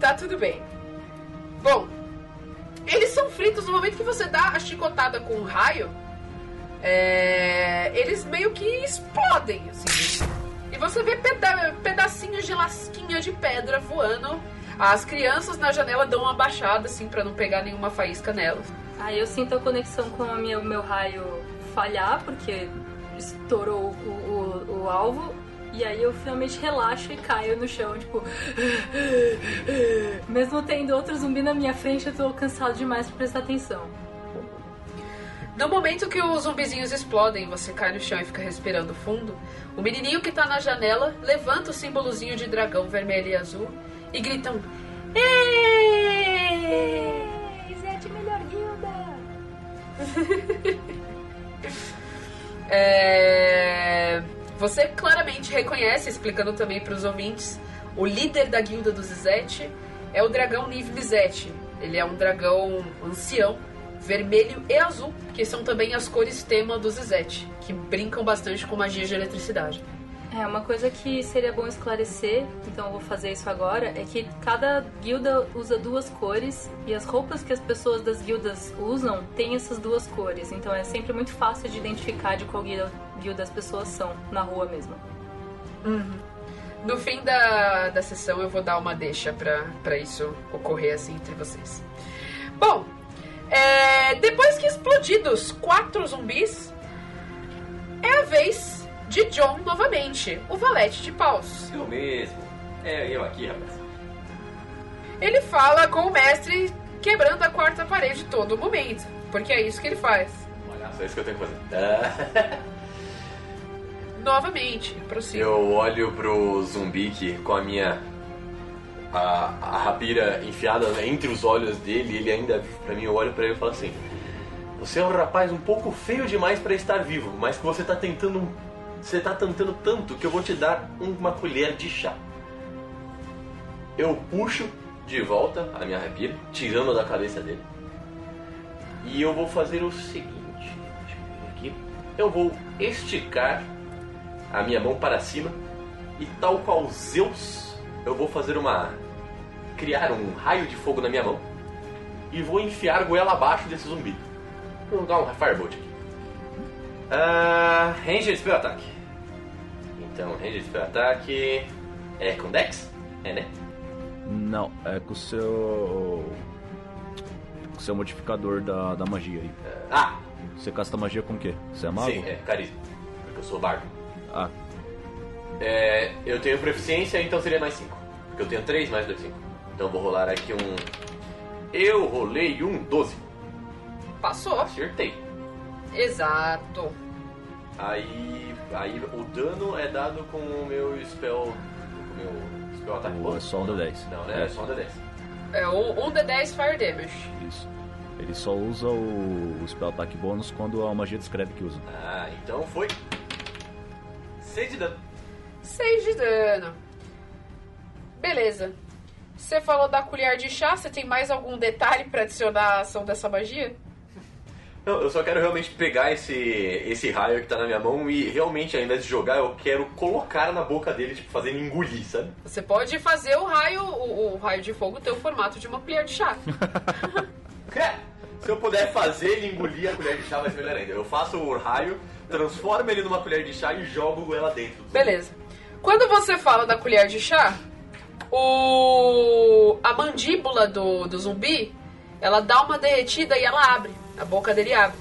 Tá tudo bem. Bom, eles são fritos no momento que você dá a chicotada com o raio. é, eles meio que explodem, assim. E você vê peda- pedacinhos de lasquinha de pedra voando. As crianças na janela dão uma baixada, assim, pra não pegar nenhuma faísca nelas. Aí eu sinto a conexão com o meu, meu raio falhar, porque estourou o, o, o alvo. E aí eu finalmente relaxo e caio no chão, tipo. Mesmo tendo outro zumbi na minha frente, eu tô cansado demais pra prestar atenção. No momento que os zumbizinhos explodem, você cai no chão e fica respirando fundo, o menininho que tá na janela levanta o símbolozinho de dragão vermelho e azul e gritam: "Êêêê!" Zete, melhor guilda! É, Você claramente reconhece, explicando também para os ouvintes, o líder da guilda do Zizete é o dragão Niv Mizzet. Ele é um dragão ancião, vermelho e azul, que são também as cores tema do Zizete, que brincam bastante com magia de eletricidade. É, uma coisa que seria bom esclarecer, então eu vou fazer isso agora, é que cada guilda usa duas cores e as roupas que as pessoas das guildas usam têm essas duas cores. Então é sempre muito fácil de identificar de qual guilda, guilda as pessoas são, na rua mesmo. No fim da, da sessão eu vou dar uma deixa pra isso ocorrer assim entre vocês. Bom, é, depois que explodidos quatro zumbis, é a vez de John novamente, o valete de paus. Eu mesmo. É, eu aqui, rapaz. Ele fala com o mestre quebrando a quarta parede todo momento, porque é isso que ele faz. Olha, só isso que eu tenho que fazer. Ah. Novamente, prossiga. Eu olho pro zumbi que com a minha. A, a rapira enfiada entre os olhos dele, ele ainda. Pra mim, eu olho pra ele e falo assim: Você é um rapaz um pouco feio demais pra estar vivo, mas que você tá tentando. Você tá tentando tanto que eu vou te dar uma colher de chá. Eu puxo de volta a minha rapira, tirando da cabeça dele. E eu vou fazer o seguinte: Deixa eu aqui. Eu vou esticar a minha mão para cima e tal qual Zeus, eu vou fazer uma criar um raio de fogo na minha mão e vou enfiar goela abaixo desse zumbi. Vou dar um firebolt aqui. Ah, Ranger Spell Attack. Então, Ranger Spell Attack é com Dex? É, né? Não, é com o seu. Com o seu modificador da, da magia aí. Ah, Você casta magia com o quê? Você é mago? sim, é carisma. Porque eu sou bardo. Ah, É, eu tenho proficiência, então seria mais 5. Porque eu tenho 3 mais 2, 5. Então eu vou rolar aqui um. Eu rolei um 12. Passou. Acertei. Exato. Aí, aí o dano é dado com o meu spell. Com o meu spell ataque O- bônus? é só um D10. Não, né? É, É. só um D10. É um, um D10 Fire Damage. isso. Ele só usa o, o spell ataque bônus quando a magia descreve que usa. Ah, então foi. 6 de dano. 6 de dano. Beleza. Você falou da colher de chá, você tem mais algum detalhe pra adicionar à ação dessa magia? Não, eu só quero realmente pegar esse, esse raio que tá na minha mão e realmente, ao invés de jogar, eu quero colocar na boca dele, tipo, fazer ele engolir, sabe? Você pode fazer o raio, o, o raio de fogo ter o formato de uma colher de chá. Se eu puder fazer ele engolir a colher de chá, vai ser melhor ainda. Eu faço o raio, transformo ele numa colher de chá e jogo ela dentro. Beleza. Quando você fala da colher de chá, o a mandíbula do, do zumbi, ela dá uma derretida e ela abre. A boca dele abre.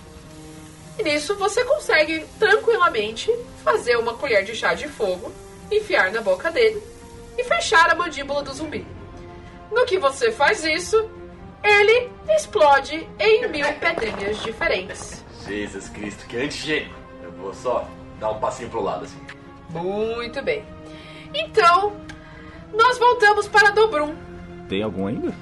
E nisso você consegue tranquilamente fazer uma colher de chá de fogo, enfiar na boca dele e fechar a mandíbula do zumbi. No que você faz isso, ele explode em mil pedrinhas diferentes. Jesus Cristo, que antigênico. Eu vou só dar um passinho pro lado assim. Muito bem. Então, nós voltamos para Dobrum. Tem algum ainda?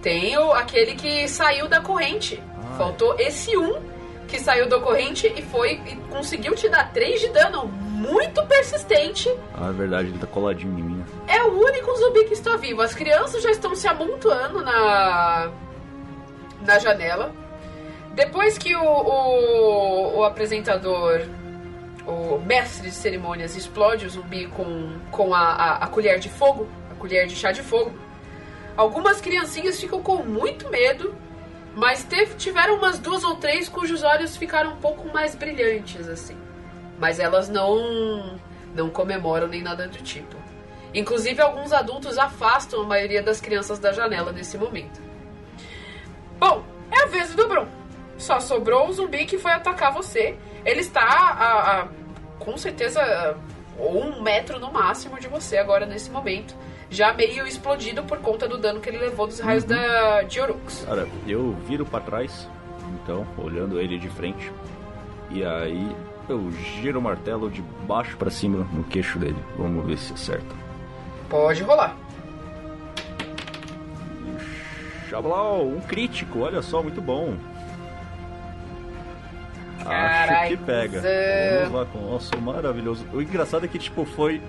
Tem o, aquele que saiu da corrente. Faltou esse um que saiu da corrente e foi e conseguiu te dar 3 de dano. Muito persistente. Ah, é verdade, ele tá coladinho em mim. É o único zumbi que está vivo. As crianças já estão se amontoando na, na janela. Depois que o, o, o apresentador, o mestre de cerimônias, explode o zumbi com, com a, a, a colher de fogo, a colher de chá de fogo, algumas criancinhas ficam com muito medo, mas teve- tiveram umas duas ou três cujos olhos ficaram um pouco mais brilhantes, assim. Mas elas não, não comemoram nem nada do tipo. Inclusive, alguns adultos afastam a maioria das crianças da janela nesse momento. Bom, é a vez do Brum. Só sobrou o zumbi que foi atacar você. Ele está a, a- com certeza um metro no máximo de você agora nesse momento. Já meio explodido por conta do dano que ele levou dos raios da de Orux. Cara, eu viro pra trás, então, olhando ele de frente. E aí eu giro o martelo de baixo pra cima no queixo dele. Vamos ver se acerta. Pode rolar. Xablau, um crítico, olha só, muito bom. Acho Carai, que pega. Vamos lá com o nosso maravilhoso. O engraçado é que, tipo, foi.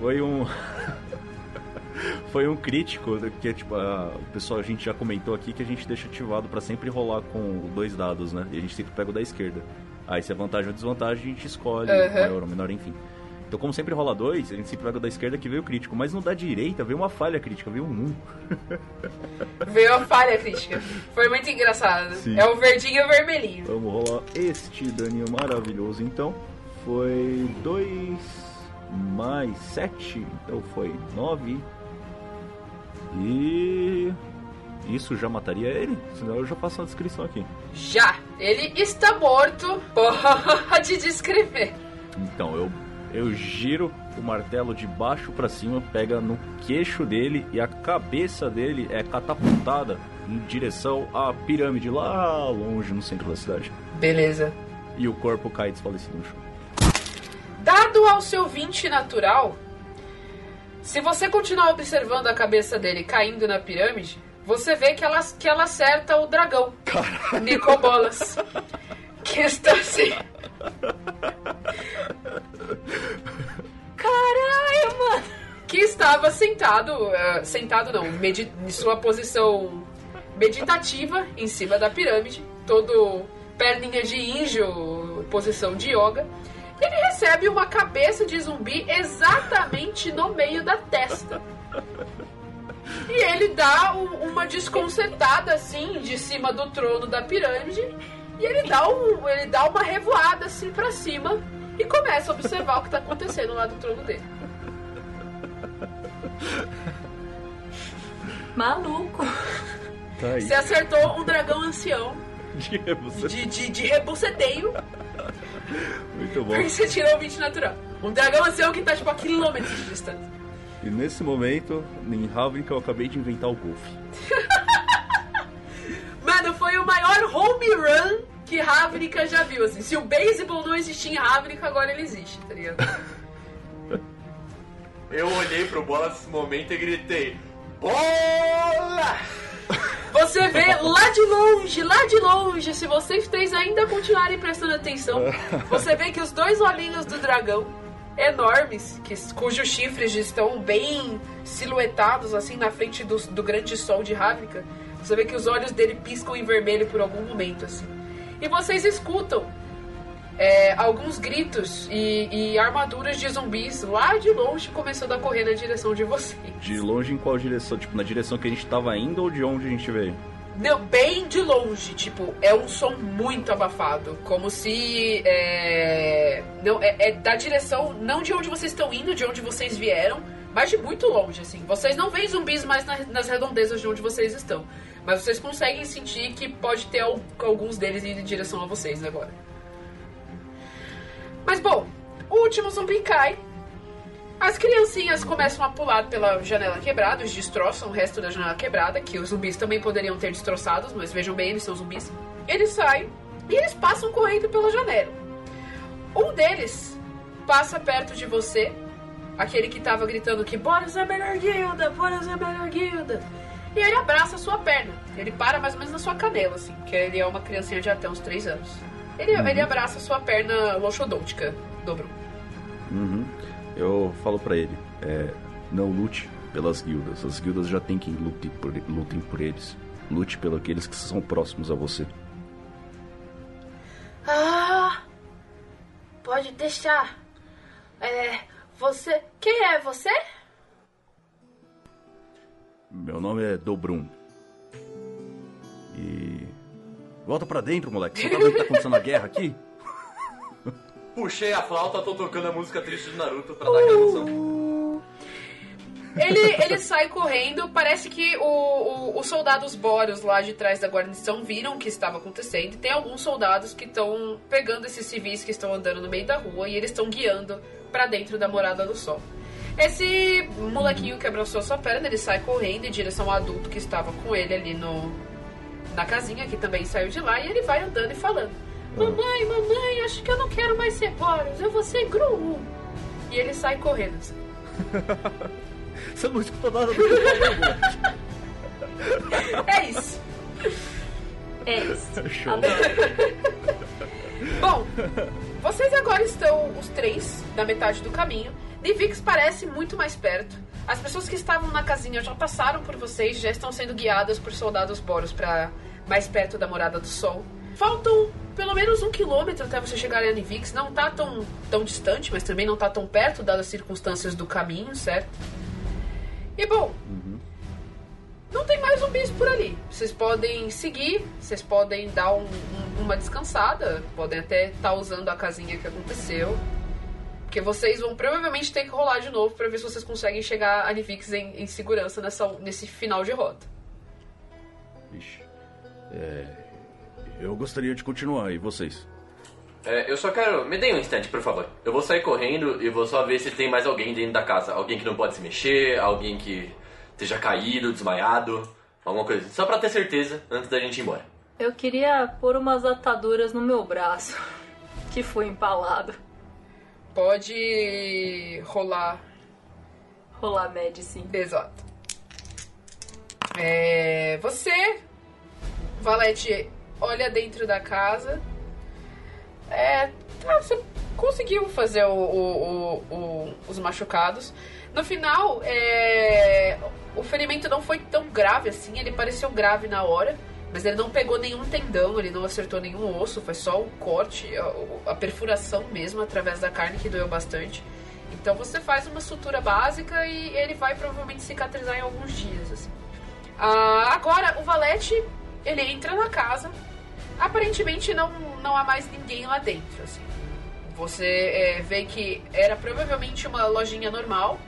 Foi um. foi um crítico, que tipo, a- o pessoal, a gente já comentou aqui que a gente deixa ativado pra sempre rolar com dois dados, né? E a gente sempre pega o da esquerda. Aí se é vantagem ou desvantagem, a gente escolhe Uhum. maior ou menor, enfim. Então, como sempre rola dois, a gente sempre pega o da esquerda que veio o crítico. Mas no da direita veio uma falha crítica, veio um 1. Veio a falha crítica. Foi muito engraçado. Sim. É o verdinho e o vermelhinho. Vamos rolar este daninho maravilhoso então. Foi 2 mais 7, então foi 9. E. Isso já mataria ele? Senão eu já faço uma descrição aqui. Já. Ele está morto. Pode descrever. Então, eu, eu giro o martelo de baixo pra cima, pega no queixo dele e a cabeça dele é catapultada em direção à pirâmide lá longe no centro da cidade. Beleza. E o corpo cai desfalecido no chão. Dado ao seu 20 natural, se você continuar observando a cabeça dele caindo na pirâmide, você vê que ela, que ela acerta o dragão. Nicobolas. Que está assim. Caralho, mano! Que estava sentado. eh, sentado não, medi- em sua posição meditativa em cima da pirâmide. Todo perninha de índio, posição de yoga. Ele recebe uma cabeça de zumbi exatamente no meio da testa. E ele dá um- uma desconcertada assim de cima do trono da pirâmide e ele dá, um, ele dá uma revoada assim pra cima e começa a observar o que tá acontecendo lá do trono dele. Maluco! Tá aí. Você acertou um dragão ancião Você- de, de, de rebuceteio Muito bom. porque você tirou o 20 natural. Um dragão ancião que tá tipo a quilômetros de distância. E nesse momento, em Havik, eu acabei de inventar o golfe. Mano, foi o maior home run que Ravnica já viu. Assim. Se o baseball não existia em Ravnica, agora ele existe, tá ligado? Eu olhei pro bola nesse momento e gritei: Bola! Você vê lá de longe, lá de longe, se vocês três ainda continuarem prestando atenção, você vê que os dois olhinhos do dragão, enormes, que, cujos chifres estão bem silhuetados assim na frente do, do grande sol de Ravnica, você vê que os olhos dele piscam em vermelho por algum momento assim. E vocês escutam é, alguns gritos e, e armaduras de zumbis lá de longe começando a correr na direção de vocês. De longe em qual direção? Tipo, na direção que a gente tava indo ou de onde a gente veio? não, bem de longe, tipo, é um som muito abafado. Como se. É, não, é, é da direção, não de onde vocês estão indo, de onde vocês vieram, mas de muito longe, assim. Vocês não veem zumbis mais na- nas redondezas de onde vocês estão. Mas vocês conseguem sentir que pode ter al- alguns deles indo em direção a vocês agora. Mas bom, o último zumbi cai. As criancinhas começam a pular pela janela quebrada, eles destroçam o resto da janela quebrada, que os zumbis também poderiam ter destroçados, mas vejam bem, eles são zumbis. Eles saem e eles passam correndo pela janela. Um deles passa perto de você, aquele que tava gritando que bora ser a melhor guilda, bora ser a melhor guilda. E ele abraça a sua perna. Ele para mais ou menos na sua canela, assim, que ele é uma criancinha de até uns 3 anos. Ele, ele abraça a sua perna loxodôntica, dobro. Uhum. Eu falo pra ele, é, não lute pelas guildas. As guildas já tem quem lute por, lutem por eles. Lute pelos aqueles que são próximos a você. Ah, pode deixar. É, você. Quem é você? Meu nome é Dobrun. E. Volta pra dentro, moleque. Você tá vendo que tá acontecendo a guerra aqui? Puxei a flauta, tô tocando a música triste do Naruto pra dar aquela emoção. Ele, ele sai correndo. Parece que o, o- os soldados Boros lá de trás da guarnição viram o que estava acontecendo. E tem alguns soldados que estão pegando esses civis que estão andando no meio da rua e eles estão guiando pra dentro da Morada do Sol. Esse molequinho que abraçou sua perna, ele sai correndo em direção ao adulto que estava com ele ali no, na casinha, que também saiu de lá, e ele vai andando e falando: Mamãe, mamãe, acho que eu não quero mais ser Boros, eu vou ser Gru. E ele sai correndo. assim. Você não escuta nada do que eu. É isso. É isso. Show. Bom, vocês agora estão os três na metade do caminho. Nivix parece muito mais perto. As pessoas que estavam na casinha já passaram por vocês, já estão sendo guiadas por soldados boros para mais perto da Morada do Sol. Faltam pelo menos um quilômetro até você chegar a Nivix. Não tá tão, tão distante, mas também não tá tão perto, dadas as circunstâncias do caminho, certo? E bom, não tem mais zumbis por ali. Vocês podem seguir, vocês podem dar um- um- uma descansada, podem até estar usando a casinha que aconteceu. Porque vocês vão provavelmente ter que rolar de novo pra ver se vocês conseguem chegar a Nivix em, em segurança nessa, nesse final de rota. Vixe. É, eu gostaria de continuar, e vocês? É, eu só quero. Me dê um instante, por favor. Eu vou sair correndo e vou só ver se tem mais alguém dentro da casa. Alguém que não pode se mexer, alguém que esteja caído, desmaiado, alguma coisa. Só pra ter certeza antes da gente ir embora. Eu queria pôr umas ataduras no meu braço, que foi empalado. Pode rolar. Rolar medicine. Exato. É, você, Valete, olha dentro da casa. É, tá, você conseguiu fazer o- o- o- os machucados. No final, é, o ferimento não foi tão grave assim. Ele pareceu grave na hora, mas ele não pegou nenhum tendão, ele não acertou nenhum osso. Foi só o corte, a, a perfuração mesmo através da carne que doeu bastante. Então você faz uma sutura básica e ele vai provavelmente cicatrizar em alguns dias. Assim. Ah, agora, o Valete, ele entra na casa. Aparentemente não, não há mais ninguém lá dentro. Assim. Você é, vê que era provavelmente uma lojinha normal.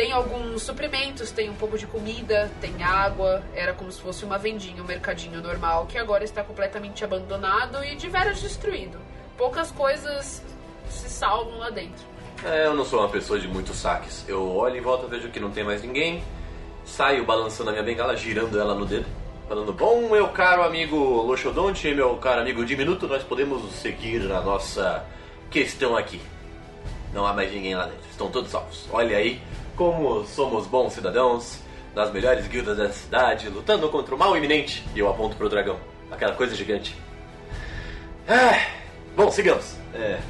Tem alguns suprimentos, tem um pouco de comida, tem água. Era como se fosse uma vendinha, um mercadinho normal, que agora está completamente abandonado e de veras destruído. Poucas coisas se salvam lá dentro. É, eu não sou uma pessoa de muitos saques. Eu olho em volta, vejo que não tem mais ninguém. Saio balançando a minha bengala, girando ela no dedo. Falando, bom, meu caro amigo Loxodonte meu caro amigo Diminuto, nós podemos seguir a nossa questão aqui. Não há mais ninguém lá dentro, estão todos salvos. Olha aí como somos bons cidadãos, nas melhores guildas da cidade, lutando contra o mal iminente. E eu aponto pro dragão, aquela coisa gigante. Ah, bom, sigamos. É,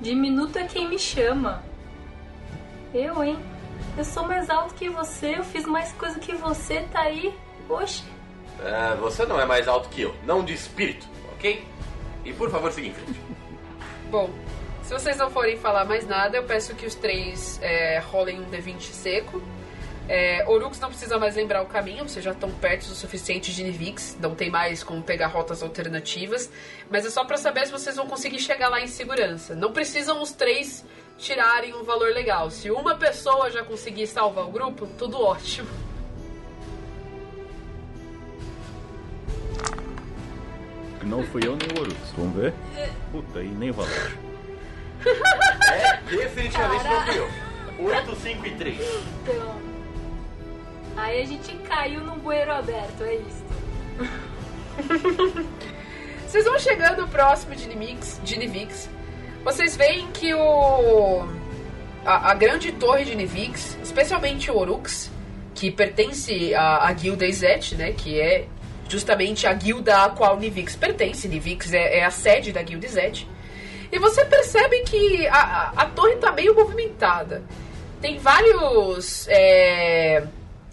Diminuto é quem me chama. Eu, hein? Eu sou mais alto que você, eu fiz mais coisa que você, tá aí. Oxe. É, você não é mais alto que eu, não de espírito, ok? E por favor, siga em frente. Bom, se vocês não forem falar mais nada, eu peço que os três é, rolem um D20 seco. É, Orux não precisa mais lembrar o caminho, vocês já estão perto o suficiente de Nivix, não tem mais como pegar rotas alternativas, mas é só para saber se vocês vão conseguir chegar lá em segurança. Não precisam os três tirarem um valor legal. Se uma pessoa já conseguir salvar o grupo, tudo ótimo. Não fui eu nem o Orux, vamos ver? Puta, e nem o Valete. É, definitivamente não fui eu. 8, 5 e 3. Então. Aí a gente caiu num bueiro aberto, é isso. Vocês vão chegando próximo de Nivix, de Nivix. Vocês veem que o a, a grande torre de Nivix, especialmente o Orux, que pertence à, à guilda Izet, né, que é justamente a guilda a qual Nivix pertence. Nivix é, é a sede da guilda Izet. E você percebe que a, a, a torre está meio movimentada. Tem vários é,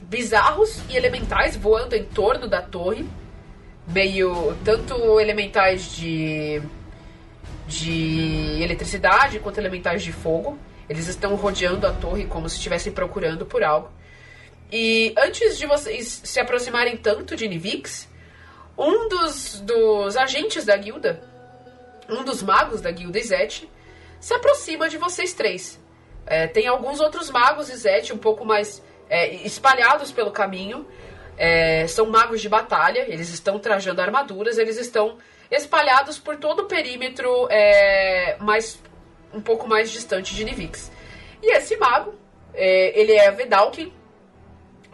bizarros e elementais voando em torno da torre. Meio. tanto elementais de. de eletricidade quanto elementais de fogo. Eles estão rodeando a torre como se estivessem procurando por algo. E antes de vocês se aproximarem tanto de Nivix, um dos, dos agentes da guilda, um dos magos da guilda Izete, se aproxima de vocês três. É, tem alguns outros magos Izete um pouco mais é, espalhados pelo caminho. É, são magos de batalha, eles estão trajando armaduras, eles estão espalhados por todo o perímetro é, mais um pouco mais distante de Nivix. E esse mago, é, ele é Vedalkin.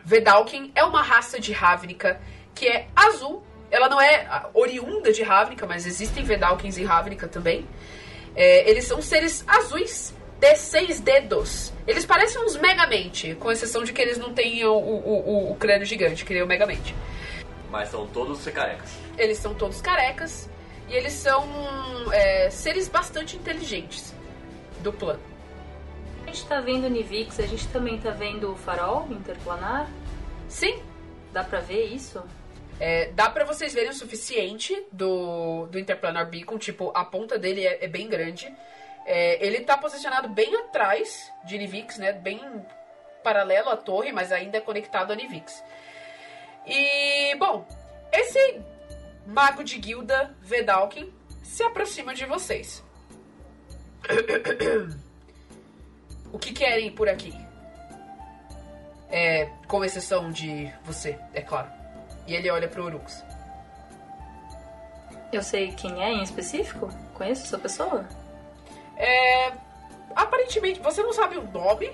Vedalkin é uma raça de Ravnica que é azul. Ela não é oriunda de Ravnica, mas existem Vedalkins em Ravnica também. É, eles são seres azuis de seis dedos. Eles parecem uns Megamente, com exceção de que eles não têm o, o, o, o crânio gigante, que nem o Megamente. Mas são todos carecas. Eles são todos carecas e eles são é, seres bastante inteligentes do plano. A gente tá vendo o Nivix, a gente também tá vendo o farol interplanar. Sim, Dá pra ver isso? É, dá pra vocês verem o suficiente do, do Interplanar Beacon, tipo, a ponta dele é, é bem grande. É, ele tá posicionado bem atrás de Nivix, né? Bem paralelo à torre, mas ainda conectado a Nivix. E, bom, esse mago de guilda, Vedalkin, se aproxima de vocês. o que querem por aqui? É, com exceção de você, é claro. E ele olha pro Urux. Eu sei quem é em específico? Conheço essa pessoa? É, aparentemente, você não sabe o nome.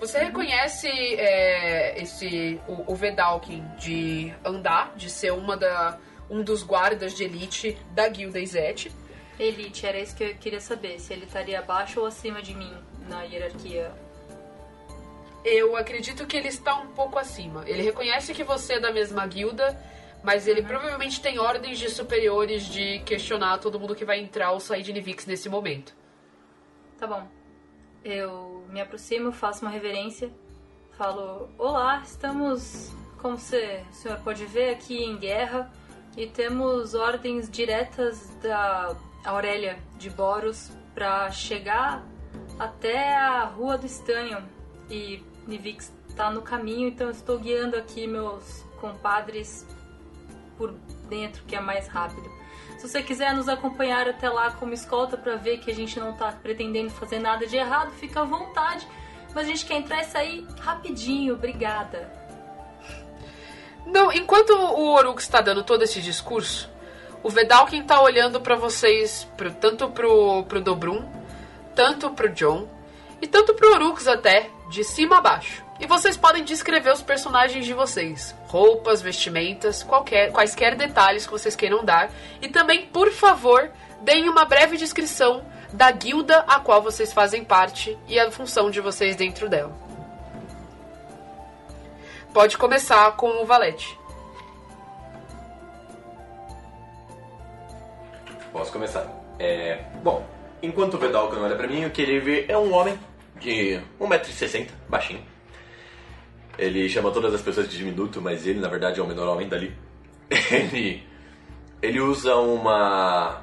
Você reconhece é, esse o, o Vedalkin de andar, de ser uma da, um dos guardas de elite da guilda Izete. Elite, era isso que eu queria saber. Se ele estaria abaixo ou acima de mim na hierarquia. Eu acredito que ele está um pouco acima. Ele reconhece que você é da mesma guilda, mas ele provavelmente tem ordens de superiores de questionar todo mundo que vai entrar ou sair de Nivix nesse momento. Tá bom. Eu me aproximo, faço uma reverência, falo: Olá, estamos, como você, o senhor pode ver, aqui em guerra e temos ordens diretas da Aurélia de Boros para chegar até a Rua do Estanho. E Nivix tá no caminho, então eu estou guiando aqui meus compadres por dentro, que é mais rápido. Se você quiser nos acompanhar até lá como escolta para ver que a gente não tá pretendendo fazer nada de errado, fica à vontade. Mas a gente quer entrar e sair rapidinho, obrigada. Não, enquanto o Orux está dando todo esse discurso, o Vedalkin tá olhando para vocês, pro, tanto pro, pro Dobrum, tanto pro John e tanto pro Orux até, de cima a baixo. E vocês podem descrever os personagens de vocês, roupas, vestimentas, qualquer, quaisquer detalhes que vocês queiram dar. E também, por favor, deem uma breve descrição da guilda a qual vocês fazem parte e a função de vocês dentro dela. Pode começar com o Valete. Posso começar. É, bom, enquanto o Vedalcan olha pra mim, o que ele vê é um homem de 1,60m, baixinho. Ele chama todas as pessoas de diminuto, mas ele na verdade é o menor homem dali. Ele, ele usa uma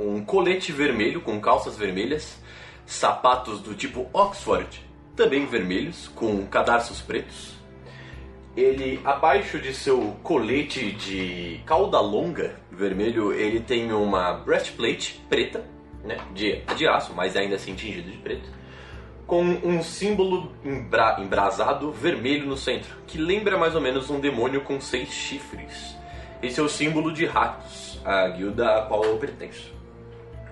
um colete vermelho com calças vermelhas, sapatos do tipo Oxford também vermelhos, com cadarços pretos. Ele, abaixo de seu colete de cauda longa vermelho, ele tem uma breastplate preta, né, de, de aço, mas ainda assim tingido de preto, com um símbolo embra, embrasado vermelho no centro, que lembra mais ou menos um demônio com seis chifres. Esse é o símbolo de Ratos, a guilda a qual eu pertenço.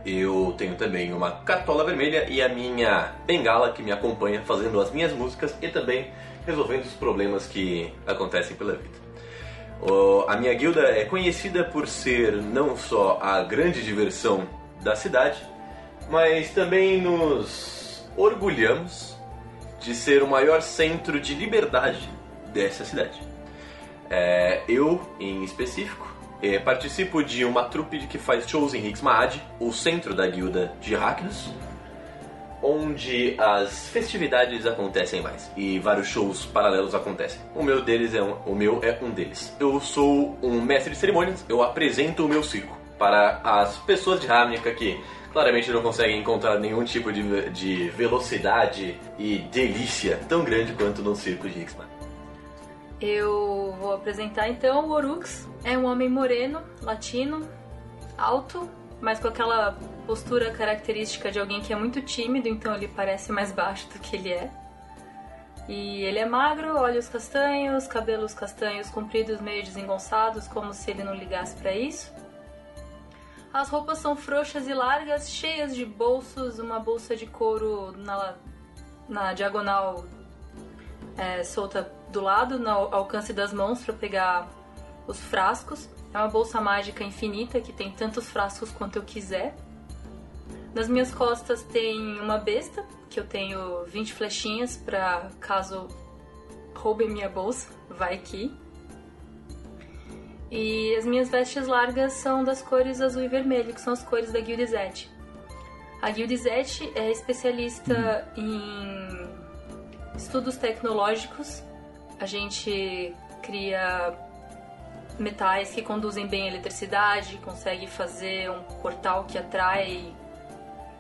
Eu tenho também uma cartola vermelha e a minha bengala que me acompanha fazendo as minhas músicas e também resolvendo os problemas que acontecem pela vida. A minha guilda é conhecida por ser não só a grande diversão da cidade, mas também nos orgulhamos de ser o maior centro de liberdade dessa cidade. É, eu, em específico, é, participo de uma trupe que faz shows em Rixmaad, o centro da guilda de Rakdos, onde as festividades acontecem mais e vários shows paralelos acontecem. O meu deles é um, o meu é um deles. Eu sou um mestre de cerimônias, eu apresento o meu circo para as pessoas de Ravnica que claramente não conseguem encontrar nenhum tipo de, de velocidade e delícia tão grande quanto no circo de Rixmaad. Eu vou apresentar então o Orux. É um homem moreno, latino, alto, mas com aquela postura característica de alguém que é muito tímido, então ele parece mais baixo do que ele é. E ele é magro, olhos castanhos, cabelos castanhos compridos, meio desengonçados, como se ele não ligasse para isso. As roupas são frouxas e largas, cheias de bolsos, uma bolsa de couro na, na diagonal é, solta do lado, no alcance das mãos para pegar os frascos. É uma bolsa mágica infinita que tem tantos frascos quanto eu quiser. Nas minhas costas tem uma besta, que eu tenho 20 flechinhas para caso roubem minha bolsa, vai que. E as minhas vestes largas são das cores azul e vermelho, que são as cores da Guildizete. A Guildizete é especialista em estudos tecnológicos. A gente cria metais que conduzem bem a eletricidade, consegue fazer um portal que atrai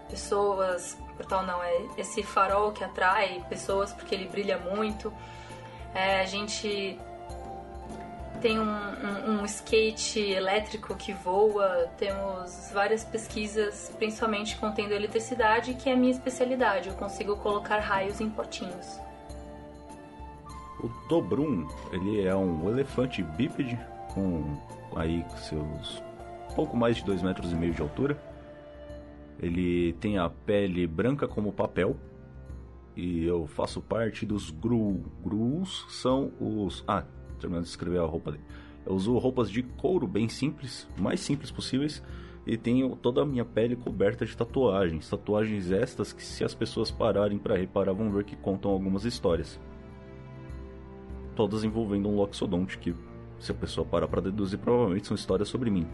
pessoas. Portal não, é esse farol que atrai pessoas porque ele brilha muito. É, a gente tem um, um, um, skate elétrico que voa, temos várias pesquisas, principalmente contendo eletricidade, que é a minha especialidade. Eu consigo colocar raios em potinhos. O Dobrum, ele é um elefante bípede com aí seus pouco mais de 2 metros e meio de altura. Ele tem a pele branca como papel. E eu faço parte dos Gru. Grus são os. Ah, terminando de escrever a roupa dele. Eu uso roupas de couro bem simples, mais simples possíveis. E tenho toda a minha pele coberta de tatuagens. Tatuagens estas que, se as pessoas pararem para reparar, vão ver que contam algumas histórias. Todas envolvendo um Loxodonte que se a pessoa parar para deduzir, provavelmente são histórias sobre mim.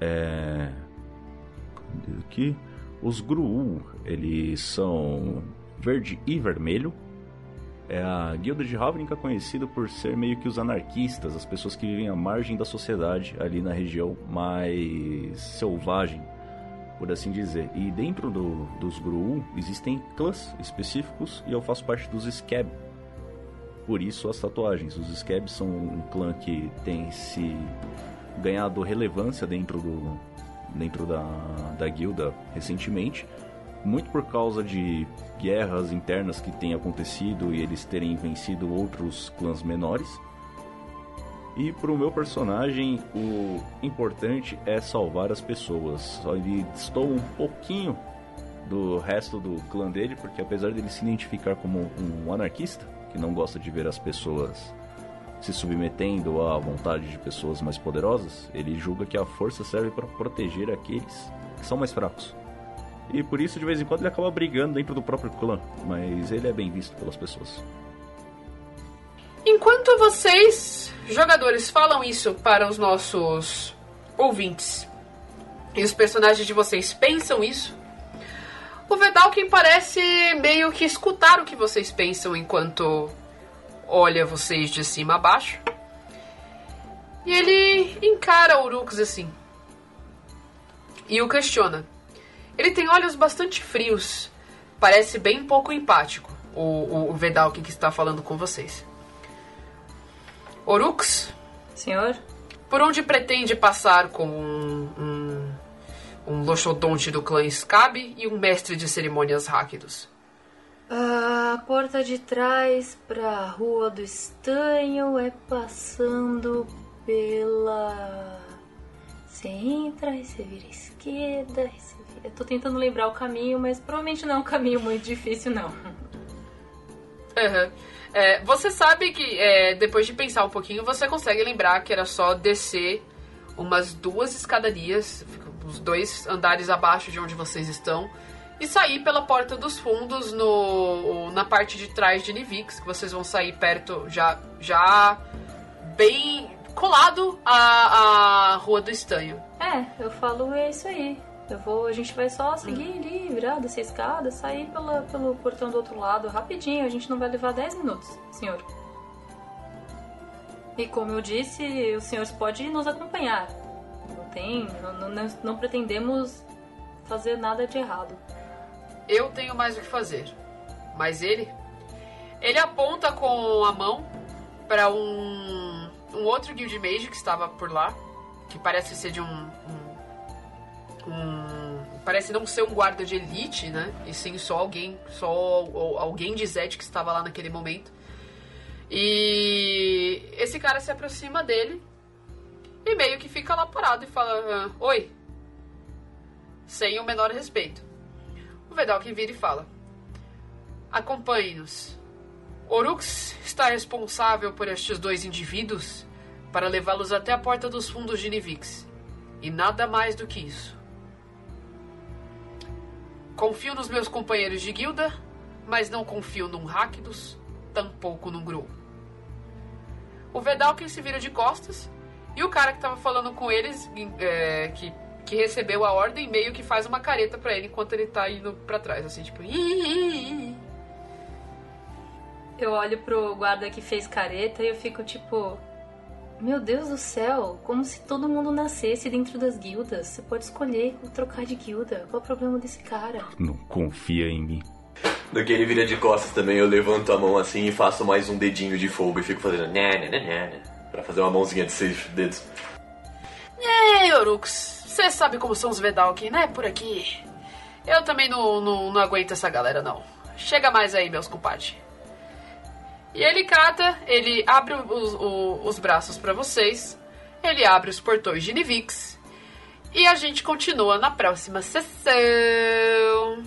É. Aqui. Os Gruu, eles são verde e vermelho. É a guilda de Ravnica conhecida por ser meio que os anarquistas, as pessoas que vivem à margem da sociedade ali na região mais selvagem, por assim dizer. E dentro do, dos Gruu existem clãs específicos e eu faço parte dos Scab, por isso as tatuagens. Os Scabs são um clã que tem se ganhado relevância dentro do dentro da, da guilda recentemente, muito por causa de guerras internas que têm acontecido e eles terem vencido outros clãs menores. E para o meu personagem, o importante é salvar as pessoas. Só ele estou um pouquinho do resto do clã dele, porque apesar dele se identificar como um anarquista, que não gosta de ver as pessoas se submetendo à vontade de pessoas mais poderosas, ele julga que a força serve para proteger aqueles que são mais fracos. E por isso, de vez em quando, ele acaba brigando dentro do próprio clã, mas ele é bem visto pelas pessoas. Enquanto vocês, jogadores, falam isso para os nossos ouvintes e os personagens de vocês pensam isso, o Vedalken parece meio que escutar o que vocês pensam enquanto olha vocês de cima a baixo. E ele encara o Urux assim. E o questiona. Ele tem olhos bastante frios, parece bem pouco empático, o, o, o que está falando com vocês. Orux, Senhor? por onde pretende passar com um, um, um loxodonte do clã Scabe e um mestre de cerimônias ráquidos? A porta de trás pra Rua do Estanho é passando pela. Você entra, aí você vira à esquerda, aí você. Eu tô tentando lembrar o caminho, mas provavelmente não é um caminho muito difícil, não. Uhum. É, você sabe que é, depois de pensar um pouquinho, você consegue lembrar que era só descer umas duas escadarias, os dois andares abaixo de onde vocês estão, e sair pela porta dos fundos no, na parte de trás de Nivix, que vocês vão sair perto, já, já bem colado à, à Rua do Estanho. É, eu falo, é isso aí. Eu vou, a gente vai só seguir ali, virar, descer a escada, sair pela, pelo portão do outro lado rapidinho. A gente não vai levar 10 minutos, senhor. E como eu disse, os senhores podem nos acompanhar. Não tem. Não, não, não pretendemos fazer nada de errado. Eu tenho mais o que fazer. Mas ele. Ele aponta com a mão para um, um outro Guild Mage que estava por lá. Que parece ser de um, um, um- Parece não ser um guarda de elite, né? E sim só alguém. Só alguém de Zed que estava lá naquele momento. E esse cara se aproxima dele. E meio que fica lá parado e fala: "Ah, Oi. Sem o menor respeito. O Vedalken vira e fala: Acompanhe-nos. Orux está responsável por estes dois indivíduos para levá-los até a porta dos fundos de Nivix. E nada mais do que isso. Confio nos meus companheiros de guilda, mas não confio num Rakdos, tampouco num Gru. O Vedalken se vira de costas e o cara que tava falando com eles, é, que, que recebeu a ordem, meio que faz uma careta pra ele enquanto ele tá indo pra trás, assim, tipo. Eu olho pro guarda que fez careta e eu fico tipo. Meu Deus do céu, como se todo mundo nascesse dentro das guildas. Você pode escolher trocar de guilda. Qual é o problema desse cara? Não confia em mim. Do que ele vira de costas também, eu levanto a mão assim e faço mais um dedinho de fogo e fico fazendo né, né, né, né, né, pra fazer uma mãozinha de seis dedos. Ei, Orux, você sabe como são os Vedalken, né? Por aqui. Eu também não, não, não aguento essa galera, não. Chega mais aí, meus compadres. E ele cata, ele abre os, o- os braços pra vocês, ele abre os portões de Nivix, e a gente continua na próxima sessão.